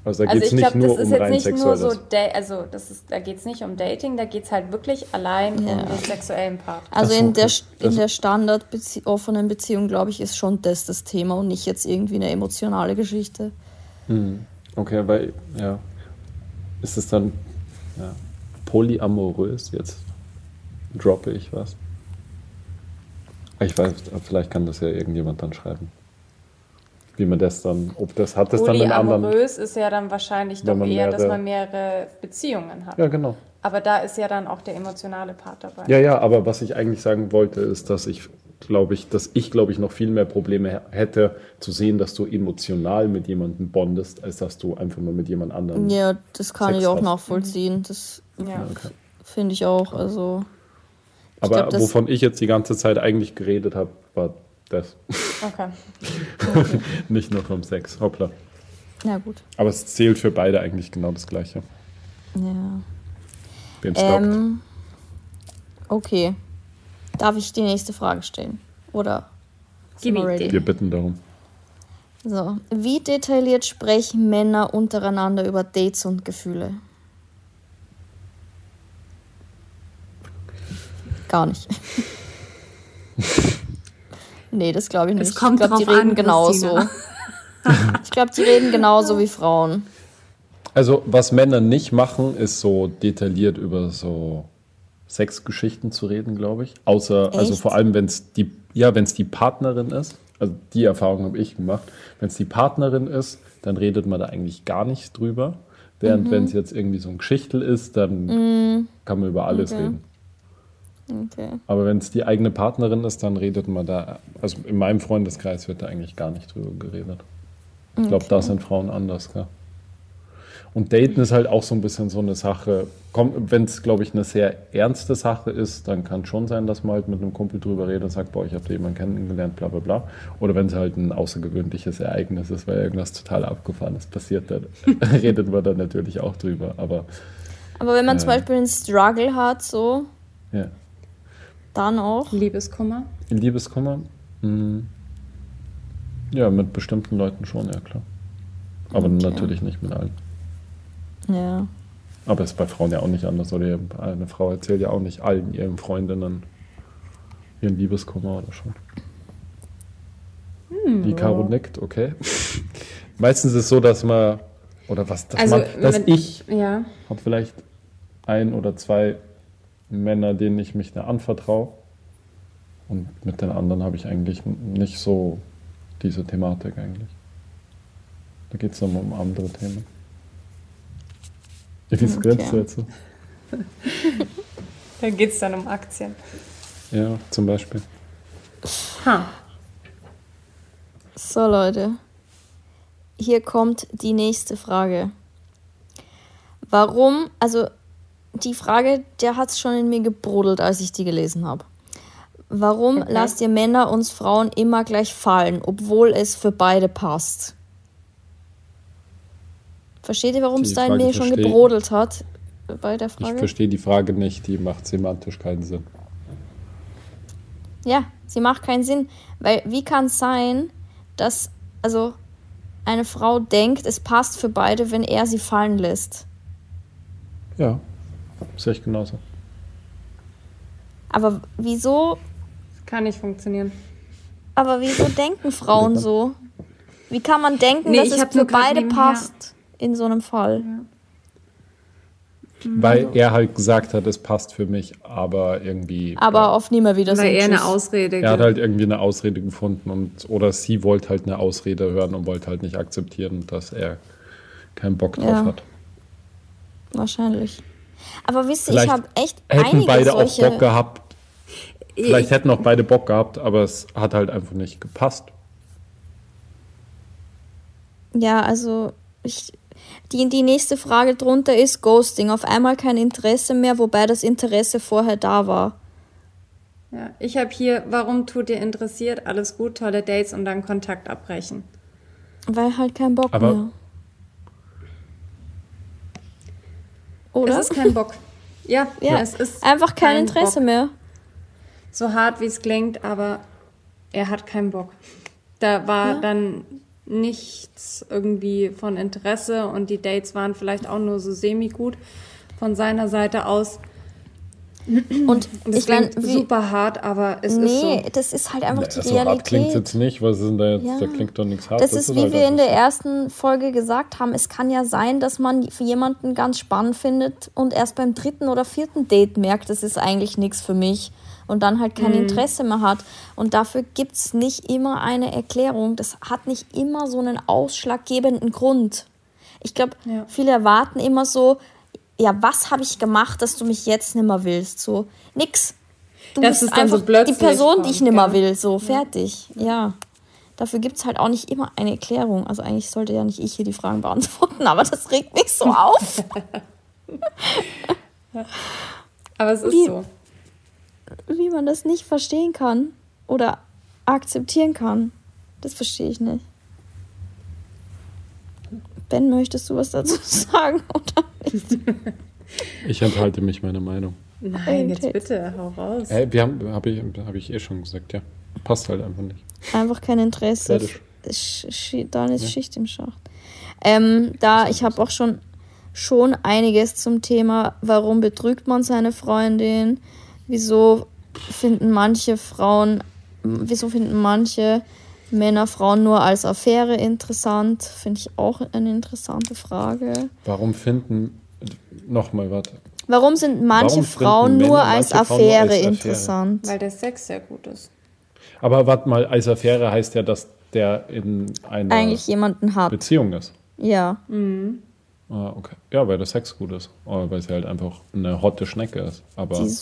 Also da Also geht es ich nicht glaube, nur das ist um jetzt rein nicht nur sexuelles. so, da also das ist, da geht es nicht um Dating, da geht es halt wirklich allein Ja. um den sexuellen Part. Also so, in der, okay. in Also- der standard offenen Beziehung, glaube ich, ist schon das das Thema und nicht jetzt irgendwie eine emotionale Geschichte. Hm, Okay, weil, ja. Ist es dann ja, polyamorös? Jetzt droppe ich was. Ich weiß, vielleicht kann das ja irgendjemand dann schreiben. Wie man das dann, ob das hat das dann einen anderen. Polyamorös ist ja dann wahrscheinlich doch eher, dass mehrere- man mehrere Beziehungen hat. Ja, genau. Aber da ist ja dann auch der emotionale Part dabei. Ja, ja, aber was ich eigentlich sagen wollte, ist, dass ich glaube ich, dass ich glaube ich noch viel mehr Probleme hätte zu sehen, dass du emotional mit jemandem bondest, als dass du einfach nur mit jemand anderem. Ja, das kann Sex ich auch hast. nachvollziehen. Das Ja. Okay. finde ich auch. Also. Ich Aber glaub, das- wovon ich jetzt die ganze Zeit eigentlich geredet habe, war das. Okay. Nicht nur vom Sex. Hoppla. Ja, gut. Aber es zählt für beide eigentlich genau das Gleiche. Ja. Wem stockt? Ähm, okay. Darf ich die nächste Frage stellen? Oder? Gib? Wir bitten darum. So. Wie detailliert sprechen Männer untereinander über Dates und Gefühle? Gar nicht. nee, das glaube ich nicht. Es kommt ich glaube, die reden an, genauso. Ich glaube, die reden genauso wie Frauen. Also, was Männer nicht machen, ist so detailliert über so Sexgeschichten zu reden, glaube ich. Außer, also Echt? vor allem, wenn es die, ja, wenn es die Partnerin ist. Also die Erfahrung habe ich gemacht. Wenn es die Partnerin ist, dann redet man da eigentlich gar nicht drüber. Während wenn es jetzt irgendwie so ein Geschichtel ist, dann kann man über alles Okay. reden. Okay. Aber wenn es die eigene Partnerin ist, dann redet man da, also in meinem Freundeskreis wird da eigentlich gar nicht drüber geredet. Ich glaube, da sind Frauen anders, gell? Und Daten ist halt auch so ein bisschen so eine Sache. Wenn es, glaube ich, eine sehr ernste Sache ist, dann kann schon sein, dass man halt mit einem Kumpel drüber redet und sagt, boah, ich habe da jemanden kennengelernt, bla bla bla. Oder wenn es halt ein außergewöhnliches Ereignis ist, weil irgendwas total Abgefahrenes passiert, dann redet man da natürlich auch drüber. Aber Aber wenn man zum Ja. Beispiel einen Struggle hat, so, ja. Dann auch. Liebeskummer. Liebeskummer? mh, Ja, mit bestimmten Leuten schon, ja klar. Aber Okay. natürlich nicht mit allen. Ja. Aber ist bei Frauen ja auch nicht anders. Oder eine Frau erzählt ja auch nicht allen ihren Freundinnen ihren Liebeskummer oder schon. Die Caro nickt, okay. Meistens ist es so, dass man, oder was, dass, Also, man, dass wenn- ich Ja. habe vielleicht ein oder zwei Männer, denen ich mich da anvertraue. Und mit den anderen habe ich eigentlich nicht so diese Thematik eigentlich. Da geht es dann um andere Themen. Wie Okay. grinst du jetzt so? Da geht es dann um Aktien. Ja, zum Beispiel. Ha. So, Leute. Hier kommt die nächste Frage. Warum, also die Frage, der hat es schon in mir gebrodelt, als ich die gelesen habe. Warum Okay. lasst ihr Männer uns Frauen immer gleich fallen, obwohl es für beide passt? Versteht ihr, warum es da in mir schon gebrodelt hat bei der Ich Frage? verstehe die Frage nicht, die macht semantisch keinen Sinn. Ja, sie macht keinen Sinn, weil wie kann es sein, dass also eine Frau denkt, es passt für beide, wenn er sie fallen lässt? Ja, sehe ich genauso. Aber wieso, Kann nicht funktionieren. aber wieso denken Frauen so? Wie kann man denken, Nee, dass ich es für beide nebenher- passt in so einem Fall? Weil er halt gesagt hat, es passt für mich, aber irgendwie. Aber auf nie mehr wieder Weil er eine. Ausrede Er hat halt irgendwie eine Ausrede gefunden und oder sie wollte halt eine Ausrede hören und wollte halt nicht akzeptieren, dass er keinen Bock drauf Ja. hat. Wahrscheinlich. Aber wisst ihr, Vielleicht ich habe echt Hätten einige beide auch solche... Bock gehabt. Vielleicht hätten auch beide Bock gehabt, aber es hat halt einfach nicht gepasst. Ja, also ich, die, die nächste Frage drunter ist Ghosting. Auf einmal kein Interesse mehr, wobei das Interesse vorher da war. Ja, ich habe hier, warum tut ihr interessiert? Alles gut, tolle Dates und dann Kontakt abbrechen. Weil halt kein Bock Aber- mehr. Oder? Es ist kein Bock. Ja, ja, es ist einfach kein, Interesse Bock. mehr. So hart wie es klingt, aber er hat keinen Bock. Da war Ja. dann nichts irgendwie von Interesse und die Dates waren vielleicht auch nur so semi-gut von seiner Seite aus. Und Und ich meine, super hart, aber es ist nee, so. das ist halt einfach die so hart klingt Realität. jetzt nicht, was ist denn da jetzt? Ja. Da klingt doch nichts hart. Das ist, wie halt wir in der ersten Folge gesagt haben, es kann ja sein, dass man für jemanden ganz spannend findet und erst beim dritten oder vierten Date merkt, das ist eigentlich nichts für mich und dann halt kein Interesse mehr hat. Und dafür gibt es nicht immer eine Erklärung. Das hat nicht immer so einen ausschlaggebenden Grund. Ich glaube, Ja. viele erwarten immer so, ja, was habe ich gemacht, dass du mich jetzt nimmer willst? So, nix. Du Dass bist so einfach plötzlich die Person, die ich kommt, nimmer gell? will. So, fertig. Ja. Dafür gibt es halt auch nicht immer eine Erklärung. Also eigentlich sollte ja nicht ich hier die Fragen beantworten, aber das regt mich so auf. Aber es ist Wie- so. Wie man das nicht verstehen kann oder akzeptieren kann, das verstehe ich nicht. Ben, möchtest du was dazu sagen? Oder nicht? Ich enthalte mich meiner Meinung. Nein, jetzt bitte, hau raus. Hey, wir haben, habe ich, hab ich eh schon gesagt, ja. Passt halt einfach nicht. Einfach kein Interesse. Fertig. Sch Sch dann ist Schicht im Schacht. Ähm, da, ich habe auch schon, schon einiges zum Thema, warum betrügt man seine Freundin, wieso finden manche Frauen, wieso finden manche Männer Frauen nur als Affäre interessant, finde ich auch eine interessante Frage. Warum finden, nochmal, warte. Warum sind manche Warum Frauen Männer nur als Affäre als Affäre? interessant? Weil der Sex sehr gut ist. Aber warte mal, als Affäre heißt ja, dass der in einer Eigentlich jemanden hat. Beziehung ist. Ja. Ah, okay. Ja, weil der Sex gut ist. Oder weil sie halt einfach eine hotte Schnecke ist. Aber Die,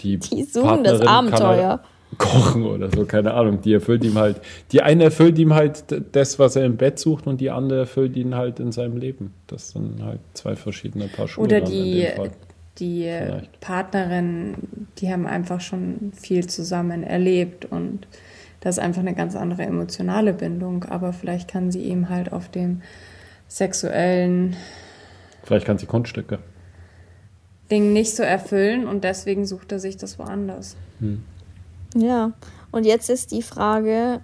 die, die suchen das Partnerin kann Abenteuer. Halt kochen oder so, keine Ahnung. Die erfüllt ihm halt, die eine erfüllt ihm halt das, was er im Bett sucht und die andere erfüllt ihn halt in seinem Leben. Das sind halt zwei verschiedene Paar Schuhe. Oder die, die Vielleicht. Partnerin, die haben einfach schon viel zusammen erlebt und das ist einfach eine ganz andere emotionale Bindung. Aber vielleicht kann sie ihm halt auf dem sexuellen Vielleicht kann sie Kunststücke. Ding nicht so erfüllen und deswegen sucht er sich das woanders. Ja, und jetzt ist die Frage,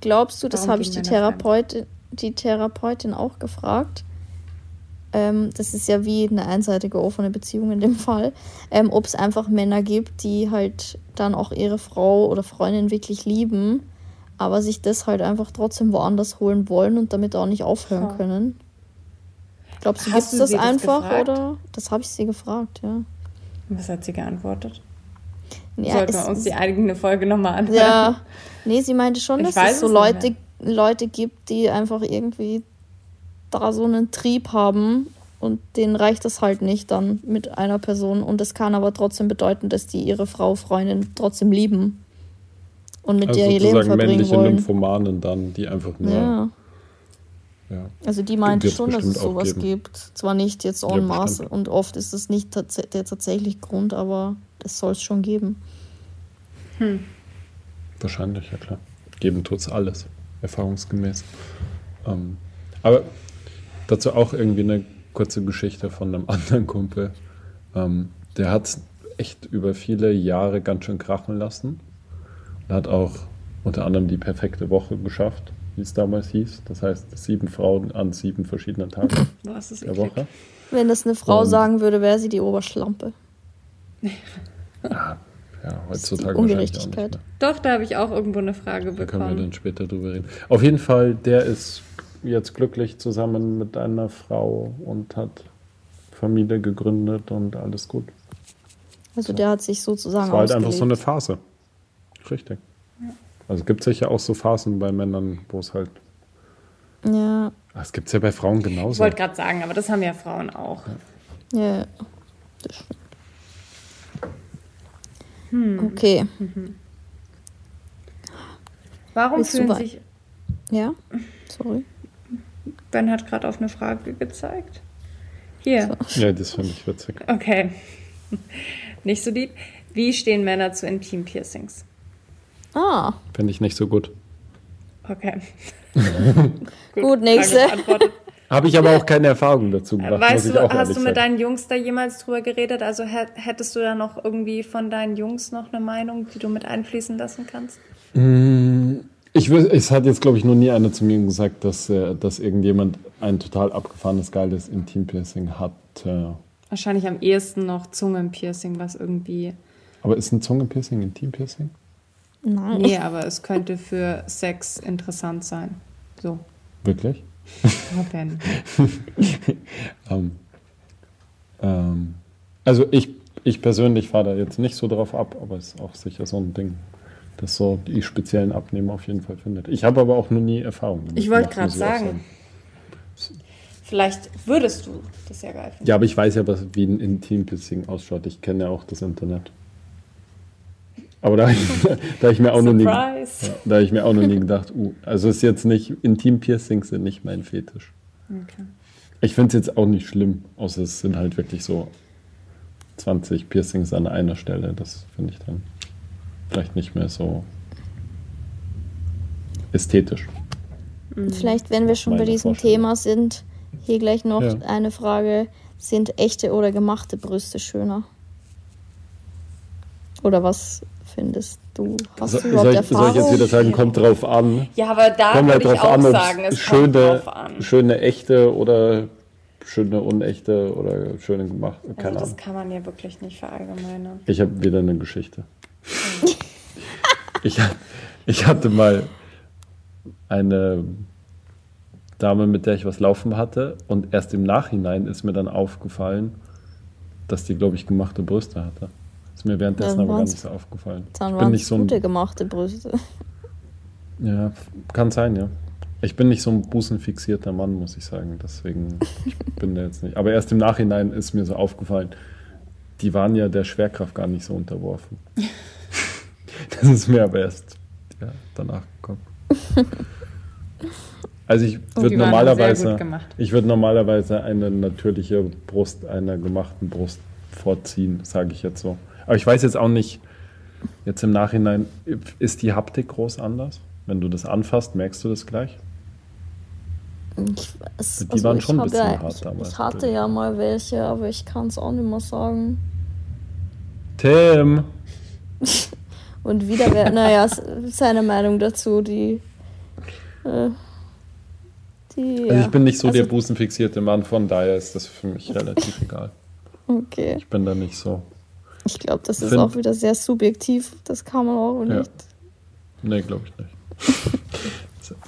glaubst du, das habe ich die? Therapeutin, die Therapeutin auch gefragt. Ähm, das ist ja wie eine einseitige offene Beziehung in dem Fall. Ähm, Ob es einfach Männer gibt, die halt dann auch ihre Frau oder Freundin wirklich lieben, aber sich das halt einfach trotzdem woanders holen wollen und damit auch nicht aufhören Ja. können. Glaubst du, gibt es du das das einfach gefragt? oder? Das habe ich sie gefragt, ja. Was hat sie geantwortet? Ja Sollten wir uns die eigene Folge nochmal anhören? Ja, nee, sie meinte schon, Ich dass es so es Leute, Leute gibt, die einfach irgendwie da so einen Trieb haben und denen reicht das halt nicht dann mit einer Person und das kann aber trotzdem bedeuten, dass die ihre Frau, Freundin trotzdem lieben und mit Also der ihr Leben sozusagen verbringen männliche wollen. Lymphomanen dann, die einfach nur. Ja, Ja. also die meinte schon, dass es sowas geben. gibt. Zwar nicht jetzt Ja, en masse bestimmt. und oft ist es nicht tats der tatsächlich Grund, aber es soll es schon geben. Wahrscheinlich, ja klar. Geben tut's alles, erfahrungsgemäß. Ähm, aber dazu auch irgendwie eine kurze Geschichte von einem anderen Kumpel. Ähm, der hat echt über viele Jahre ganz schön krachen lassen. Er hat auch unter anderem die perfekte Woche geschafft, wie es damals hieß. Das heißt, sieben Frauen an sieben verschiedenen Tagen Was ist der eklig. Woche. Wenn das eine Frau Und- sagen würde, wäre sie die Oberschlampe. Ja, ist heutzutage Ungerechtigkeit. mehr. Doch, da habe ich auch irgendwo eine Frage Da können wir bekommen. dann später drüber reden. Auf jeden Fall, der ist jetzt glücklich zusammen mit einer Frau und hat Familie gegründet und alles gut. Also der hat sich sozusagen Es war halt einfach so eine Phase. Richtig. Also es gibt sicher auch so Phasen bei Männern, wo es halt. Ja, Es gibt es ja bei Frauen Ich genauso. wollte gerade sagen, aber das haben ja Frauen auch. ja, ja. Das stimmt. Hm. Okay, Warum Willst du fühlen sich. ja, sorry. Ben hat gerade auf eine Frage gezeigt. Hier. Ja, das finde ich witzig. Okay. Nicht so lieb. Wie stehen Männer zu Intim-Piercings? Ah, Finde ich nicht so gut. Okay. Gut, nächste. Habe ich aber auch keine Erfahrung dazu gemacht. muss Weißt du, hast du mit sagen. deinen Jungs da jemals drüber geredet? Also hä- hättest du da noch irgendwie von deinen Jungs noch eine Meinung, die du mit einfließen lassen kannst? Ich will, es hat jetzt, glaube ich, noch nie einer zu mir gesagt, dass, äh, dass irgendjemand ein total abgefahrenes, geiles Intimpiercing hat. Äh, Wahrscheinlich am ehesten noch Zungenpiercing, was irgendwie. aber ist ein Zungenpiercing Intimpiercing? nein. Nee, aber es könnte für Sex interessant sein. So. Wirklich? Ben. Ähm, ähm, also ich, ich persönlich fahre da jetzt nicht so drauf ab, aber es ist auch sicher so ein Ding, das so die speziellen Abnehmer auf jeden Fall findet. Ich habe aber auch noch nie Erfahrung damit Ich wollte gerade sagen. Vielleicht würdest du das ja geil finden. Ja, aber ich weiß ja, was, wie ein Intimpiercing ausschaut. Ich kenne ja auch das Internet. Aber da, da ich mir auch noch nie, da ich mir auch noch nie gedacht, uh, also ist jetzt nicht Intimpiercings sind nicht mein Fetisch. Okay. Ich finde es jetzt auch nicht schlimm, außer es sind halt wirklich so 20 Piercings an einer Stelle. Das finde ich dann vielleicht nicht mehr so ästhetisch. Vielleicht, wenn wir schon bei diesem. Thema sind, hier gleich noch Ja. eine Frage. Sind echte oder gemachte Brüste schöner? Oder was findest du? Hast So, du überhaupt soll, ich, Erfahrung? soll ich jetzt wieder sagen, kommt drauf an? Ja, aber da Kommt würde halt ich drauf auch an, sagen, es schöne, kommt drauf an. schöne echte oder schöne unechte oder schöne gemacht. Keine Also das Ahnung. kann man ja wirklich nicht verallgemeinern. Ich habe wieder eine Geschichte. ich, ich hatte mal eine Dame, mit der ich was laufen hatte und erst im Nachhinein ist mir dann aufgefallen, dass die, glaube ich, gemachte Brüste hatte. Ist mir währenddessen aber gar nicht so aufgefallen. Dann ich bin nicht so ein, gute gemachte Brüste. Ja, kann sein, ja. Ich bin nicht so ein busenfixierter Mann, muss ich sagen. Deswegen ich bin da jetzt nicht. Aber erst im Nachhinein ist mir so aufgefallen, die waren ja der Schwerkraft gar nicht so unterworfen. Das ist mir aber erst ja, danach gekommen. Also ich würde normalerweise, ich würde normalerweise eine natürliche Brust einer gemachten Brust vorziehen, sage ich jetzt so. Aber ich weiß jetzt auch nicht, jetzt im Nachhinein, ist die Haptik groß anders? Wenn du das anfasst, merkst du das gleich? Ich weiß, Die waren schon ein bisschen ja, hart ich, damals, Ich hatte ja mal welche, aber ich kann es auch nicht mehr sagen. Tim! Und wieder naja, seine Meinung dazu, die. Äh, die Also ich bin nicht so der Also, busenfixierte Mann, von daher ist das für mich relativ egal. Okay. Ich bin da nicht so. Ich glaube, das ist Find- auch wieder sehr subjektiv. Das kann man auch Ja. nicht. Nee, glaube ich nicht.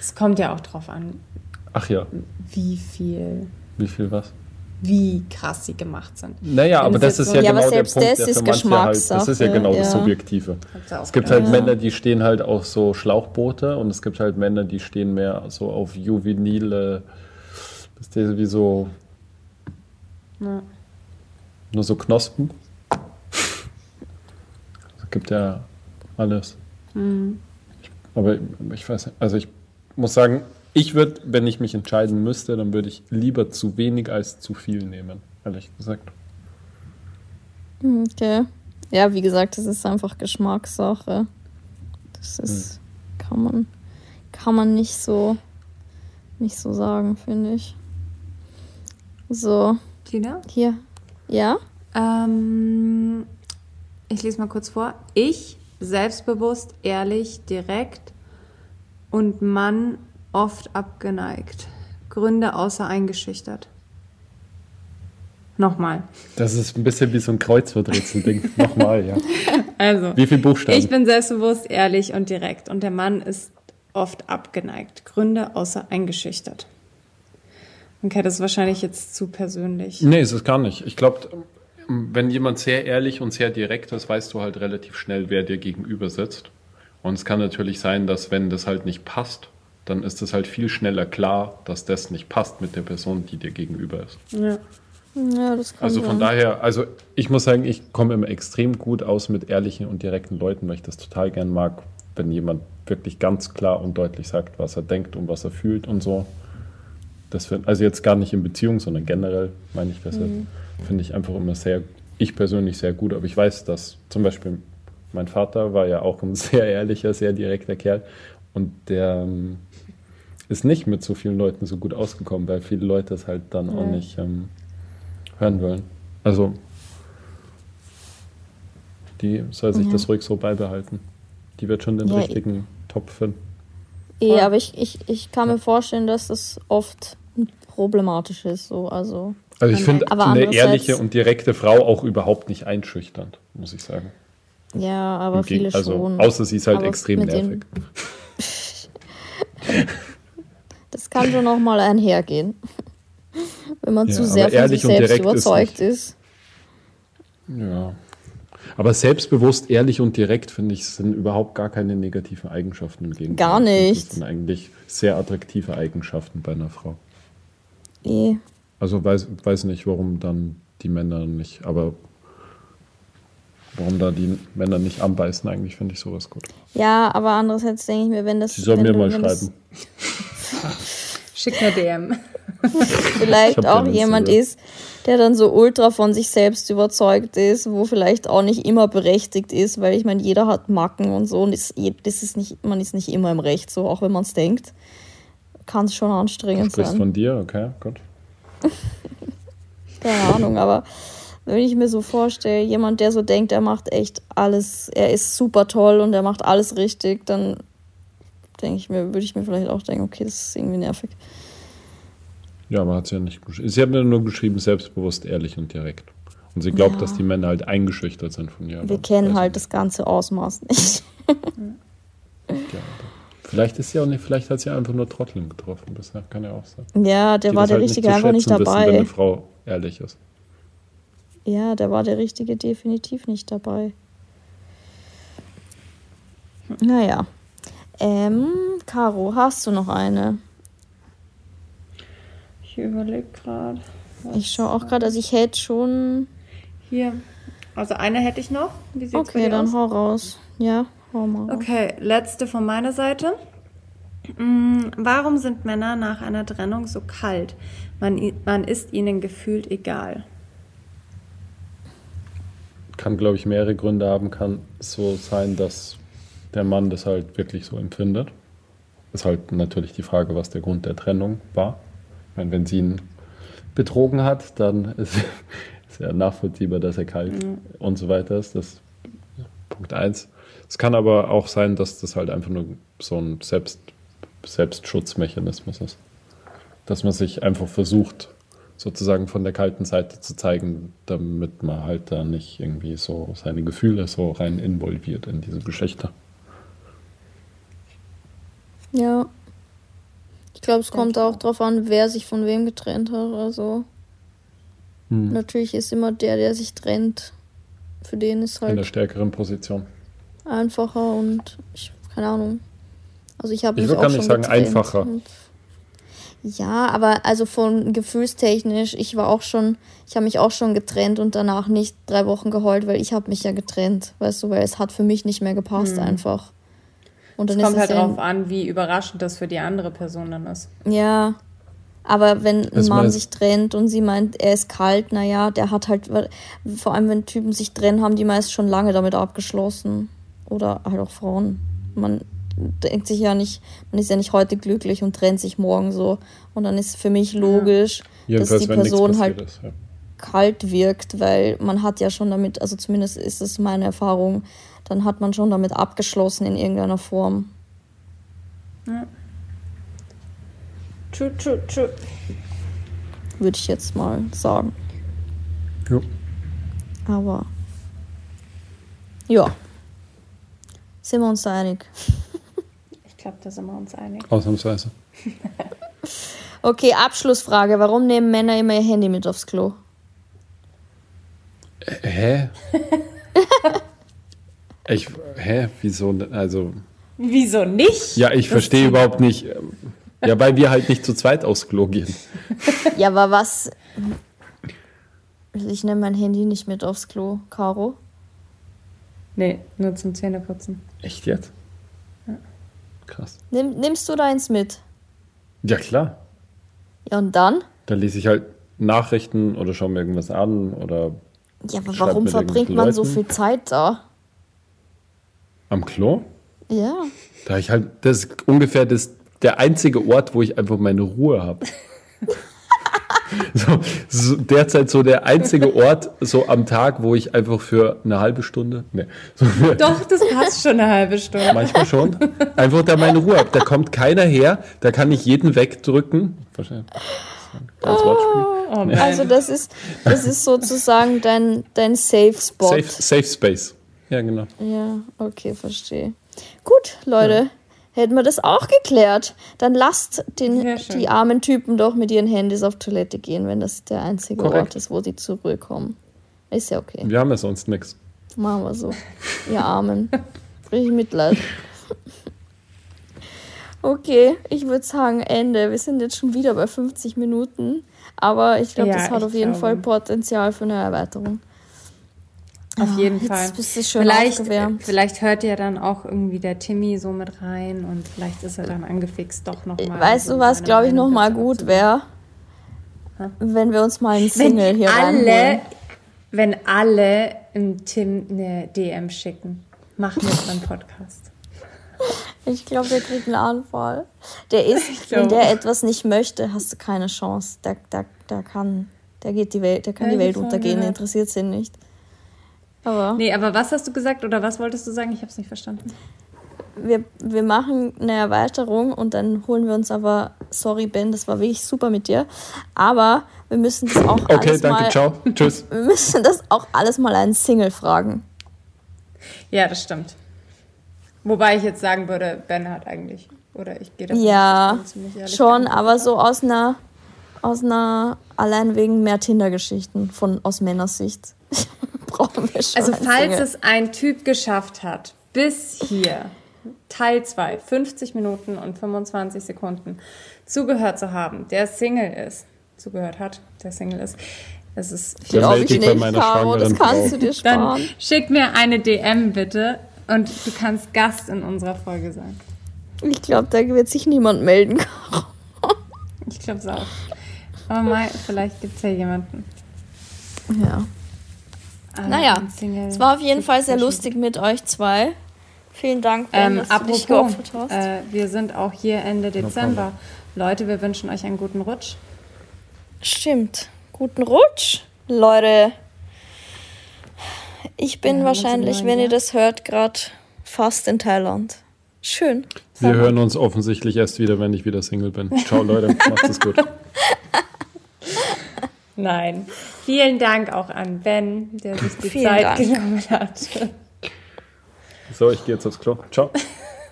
Es kommt ja auch drauf an, Ach ja, wie viel, wie viel was? wie krass sie gemacht sind. Naja, Wenn aber das ist so- ja Ja, aber genau der selbst Punkt, das der ist für manche halt, das ist ja genau das. Subjektive. Es gibt halt. Männer, die stehen halt auf so Schlauchboote und es gibt halt Männer, die stehen mehr so auf juvenile, das ist wie so, nur so Knospen. Es gibt ja alles. Mhm. Aber ich weiß nicht, also ich muss sagen, ich würde, wenn ich mich entscheiden müsste, dann würde ich lieber zu wenig als zu viel nehmen, ehrlich gesagt. Hm, Okay. Ja, wie gesagt, das ist einfach Geschmackssache. Das ist, kann man, kann man nicht so, nicht so sagen, finde ich. So, Tina? hier. Ja? Ähm, ich lese mal kurz vor. Ich, selbstbewusst, ehrlich, direkt und Mann oft abgeneigt. Gründe außer eingeschüchtert. Nochmal. Das ist ein bisschen wie so ein Kreuzworträtsel-Ding. Nochmal, ja. Also, Wie viele Buchstaben? ich bin selbstbewusst, ehrlich und direkt und der Mann ist oft abgeneigt. Gründe außer eingeschüchtert. Okay, das ist wahrscheinlich jetzt zu persönlich. Nee, ist es gar nicht. Ich glaube, wenn jemand sehr ehrlich und sehr direkt ist, weißt du halt relativ schnell, wer dir gegenüber sitzt. Und es kann natürlich sein, dass wenn das halt nicht passt, dann ist es halt viel schneller klar, dass das nicht passt mit der Person, die dir gegenüber ist. Ja. Ja, das kann Also sein. von daher, also ich muss sagen, ich komme immer extrem gut aus mit ehrlichen und direkten Leuten, weil ich das total gern mag, wenn jemand wirklich ganz klar und deutlich sagt, was er denkt und was er fühlt und so. Das find, also jetzt gar nicht in Beziehung, sondern generell meine ich das jetzt. Finde ich einfach immer sehr, ich persönlich sehr gut. Aber ich weiß, dass zum Beispiel mein Vater war ja auch ein sehr ehrlicher, sehr direkter Kerl und der ähm, ist nicht mit so vielen Leuten so gut ausgekommen, weil viele Leute es halt dann auch Ja. nicht ähm, hören wollen. Also die soll sich Ja. das ruhig so beibehalten. Die wird schon den Ja, richtigen Top finden. Eh, aber ich, ich, ich kann mir vorstellen, dass das oft problematisch ist. So. Also, Also ich finde eine ehrliche und direkte Frau auch überhaupt nicht einschüchternd, muss ich sagen. ja, aber Im viele also, schon. Außer sie ist halt Aber extrem nervig. Das kann schon noch mal einhergehen. Wenn man Ja, zu sehr von sich selbst ist überzeugt nicht- ist. Ja. Aber selbstbewusst, ehrlich und direkt, finde ich, sind überhaupt gar keine negativen Eigenschaften im Gegenteil. Gar nicht. Das sind eigentlich sehr attraktive Eigenschaften bei einer Frau. Eh. Also weiß, weiß nicht, warum dann die Männer nicht, aber warum da die Männer nicht anbeißen, eigentlich finde ich sowas gut. Ja, aber andererseits denke ich mir, wenn das. Sie sollen mir du- mal schreiben. Schick eine DM. vielleicht auch jemand ist, der dann so ultra von sich selbst überzeugt ist, wo vielleicht auch nicht immer berechtigt ist, weil ich meine, jeder hat Macken und so und ist, das ist nicht, man ist nicht immer im Recht, so auch wenn man es denkt. Kann es schon anstrengend du sprichst sein. von dir, okay, gut. Keine Ahnung, aber wenn ich mir so vorstelle, jemand, der so denkt, er macht echt alles, er ist super toll und er macht alles richtig, dann denke ich mir, würde ich mir vielleicht auch denken, okay, das ist irgendwie nervig. Ja, man hat es ja nicht geschrieben. Sie hat mir nur geschrieben, selbstbewusst, ehrlich und direkt. Und sie glaubt, Ja. dass die Männer halt eingeschüchtert sind von ihr. Wir aber kennen weiß halt ich das ganze Ausmaß nicht. nicht. Ja, vielleicht ist sie auch nicht, vielleicht hat sie einfach nur Trotteln getroffen bisher, kann ja auch sein. Ja, der Die war das der halt Richtige zu einfach nicht schätzen wissen, wenn dabei. eine Frau ehrlich ist. Ja, der war der Richtige definitiv nicht dabei. Naja. Ähm, Caro, hast du noch eine? Ich überlege gerade. Ich schaue auch gerade, also ich hätte schon. Hier. Also eine hätte ich noch. Okay, dann aus? hau raus. Ja. Okay, letzte von meiner Seite. Mm, Warum sind Männer nach einer Trennung so kalt? Man, i- man ist ihnen gefühlt egal. Kann, glaube ich, mehrere Gründe haben. Kann so sein, dass der Mann das halt wirklich so empfindet. Ist halt natürlich die Frage, was der Grund der Trennung war. Ich meine, wenn sie ihn betrogen hat, dann ist, ist ja nachvollziehbar, dass er kalt und so weiter ist. Das ist Punkt eins. Es kann aber auch sein, dass das halt einfach nur so ein Selbst, Selbstschutzmechanismus ist. Dass man sich einfach versucht, sozusagen von der kalten Seite zu zeigen, damit man halt da nicht irgendwie so seine Gefühle so rein involviert in diese Geschichte. Ja. Ich glaube, es kommt auch drauf an, wer sich von wem getrennt hat. Also Hm. natürlich ist immer der, der sich trennt, für den ist In der halt stärkeren Position. Einfacher und ich keine Ahnung. Also ich habe Ich mich würd auch gar schon nicht sagen getrennt einfacher. Ja, aber also von gefühlstechnisch, ich war auch schon, ich habe mich auch schon getrennt und danach nicht drei Wochen geheult, weil ich habe mich ja getrennt, weißt du, weil es hat für mich nicht mehr gepasst einfach. Und dann Es kommt ist halt es ja, drauf an, wie überraschend das für die andere Person dann ist. ja, aber wenn ein Mann sich trennt und sie meint, er ist kalt, naja, der hat halt, vor allem wenn Typen sich trennen, haben die meist schon lange damit abgeschlossen. Oder halt auch Frauen. Man denkt sich ja nicht, man ist ja nicht heute glücklich und trennt sich morgen so. Und dann ist für mich logisch, dass Jedenfalls, die Person halt ist. Ja. kalt wirkt, weil man hat ja schon damit, also zumindest ist es meine Erfahrung, dann hat man schon damit abgeschlossen in irgendeiner Form. True, true, true. Würde ich jetzt mal sagen. Jo. Aber ja. Sind wir uns da einig? Ich glaube, da sind wir uns einig. Ausnahmsweise. Okay, Abschlussfrage. Warum nehmen Männer immer ihr Handy mit aufs Klo? Hä? ich, hä? Wieso? Also, Wieso nicht? ja, ich verstehe überhaupt nicht. ähm, Ja, weil wir halt nicht zu zweit aufs Klo gehen. Ja, aber was. Ich nehme mein Handy nicht mit aufs Klo, Caro. Nee, nur zum Zähneputzen. Echt jetzt? Krass. Nimm, nimmst du deins mit? Ja, klar. Ja, und dann? Da lese ich halt Nachrichten oder schaue mir irgendwas an oder Ja, aber warum verbringt man so viel Zeit da? am Klo. Ja. Da ich halt, das ist ungefähr das, der einzige Ort, wo ich einfach meine Ruhe habe. so, so, derzeit so der einzige Ort so am Tag, wo ich einfach für eine halbe Stunde, nee, so für, Doch, das passt schon eine halbe Stunde. manchmal schon, einfach da meine Ruhe habe. Da kommt keiner her, da kann ich jeden wegdrücken. Wahrscheinlich. Als Wortspiel. Oh Mann. Also das ist, das ist sozusagen dein, dein Safe Spot. Safe, safe Space. Ja, genau. Ja, okay, verstehe. Gut, Leute, hätten wir das auch geklärt. Dann lasst den, die armen Typen doch mit ihren Handys auf Toilette gehen, wenn das der einzige Korrekt. Ort ist, wo sie zur Ruhe kommen. Ist ja okay. Wir haben ja sonst nichts. Machen wir so. Ihr Armen. Richtig Mitleid. Okay, ich würde sagen, Ende. Wir sind jetzt schon wieder bei 50 Minuten. Aber ich glaube, Ja, das hat auf jeden glaube. Fall Potenzial für eine Erweiterung. Auf jeden jetzt Fall. vielleicht, aufgewärmt. vielleicht hört ja dann auch irgendwie der Timmy so mit rein und vielleicht ist er dann angefixt, doch nochmal. Weißt du, was, glaube ich, noch mal gut wäre? wenn wir uns mal einen Single hier alle, wenn alle im Tim eine DM schicken, machen wir unseren Podcast. Ich glaube, der kriegt einen Anfall. Der ist, wenn der etwas nicht möchte, hast du keine Chance. Der, der, der kann, der geht die Welt, der kann Ja, die Welt untergehen, gehört. interessiert sie nicht. Aber Nee, aber was hast du gesagt oder was wolltest du sagen? Ich habe es nicht verstanden. wir, wir machen eine Erweiterung und dann holen wir uns aber, sorry Ben, das war wirklich super mit dir, aber wir müssen das auch Okay, alles danke, mal, ciao. Tschüss. wir müssen das auch alles mal einen Single fragen. Ja, das stimmt. Wobei ich jetzt sagen würde, Ben hat eigentlich. Oder ich gehe davon Ja, aus, schon, aber so aus einer, aus einer, allein wegen mehr Tinder-Geschichten von, aus Männersicht. Brauchen wir schon Also falls Single. es ein Typ geschafft hat, bis hier, Teil 2, 50 Minuten und 25 Sekunden, zugehört zu haben, der Single ist, zugehört hat, der Single ist, es ist Dann Glaube ich nicht, Caro, das kannst Frau. du dir Dann sparen. schick mir eine DM bitte und du kannst Gast in unserer Folge sein. Ich glaube, da wird sich niemand melden. Caro. Ich glaube es auch. Aber mal, vielleicht gibt es ja jemanden. Ja. Äh, Naja, Es war auf jeden Fall sehr lustig mit euch zwei. Vielen Dank, Ben, Ähm, dass du dich geopfert hast. äh, wir sind auch hier Ende Dezember. Leute, wir wünschen euch einen guten Rutsch. Stimmt. Guten Rutsch, Leute. Ich bin im wahrscheinlich, neuen wenn ihr das hört, gerade fast in Thailand. Schön. Wir hören uns offensichtlich erst wieder, wenn ich wieder Single bin. Ciao, Leute. Macht es gut. Nein. Vielen Dank auch an Ben, der sich die Vielen Zeit Dank. genommen hat. So, ich gehe jetzt aufs Klo. Ciao.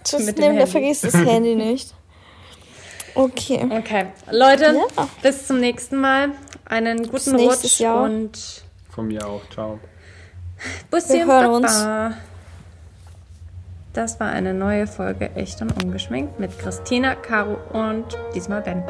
Tschüss, Mit nimm, vergisst das Handy nicht. Okay. Okay. Leute, Ja. bis zum nächsten Mal. Einen guten Rutsch Jahr. und Von mir auch. Ciao. Bussi Wir und hören Baba. Das war eine neue Folge Echt und Ungeschminkt mit Christina, Caro und diesmal Ben.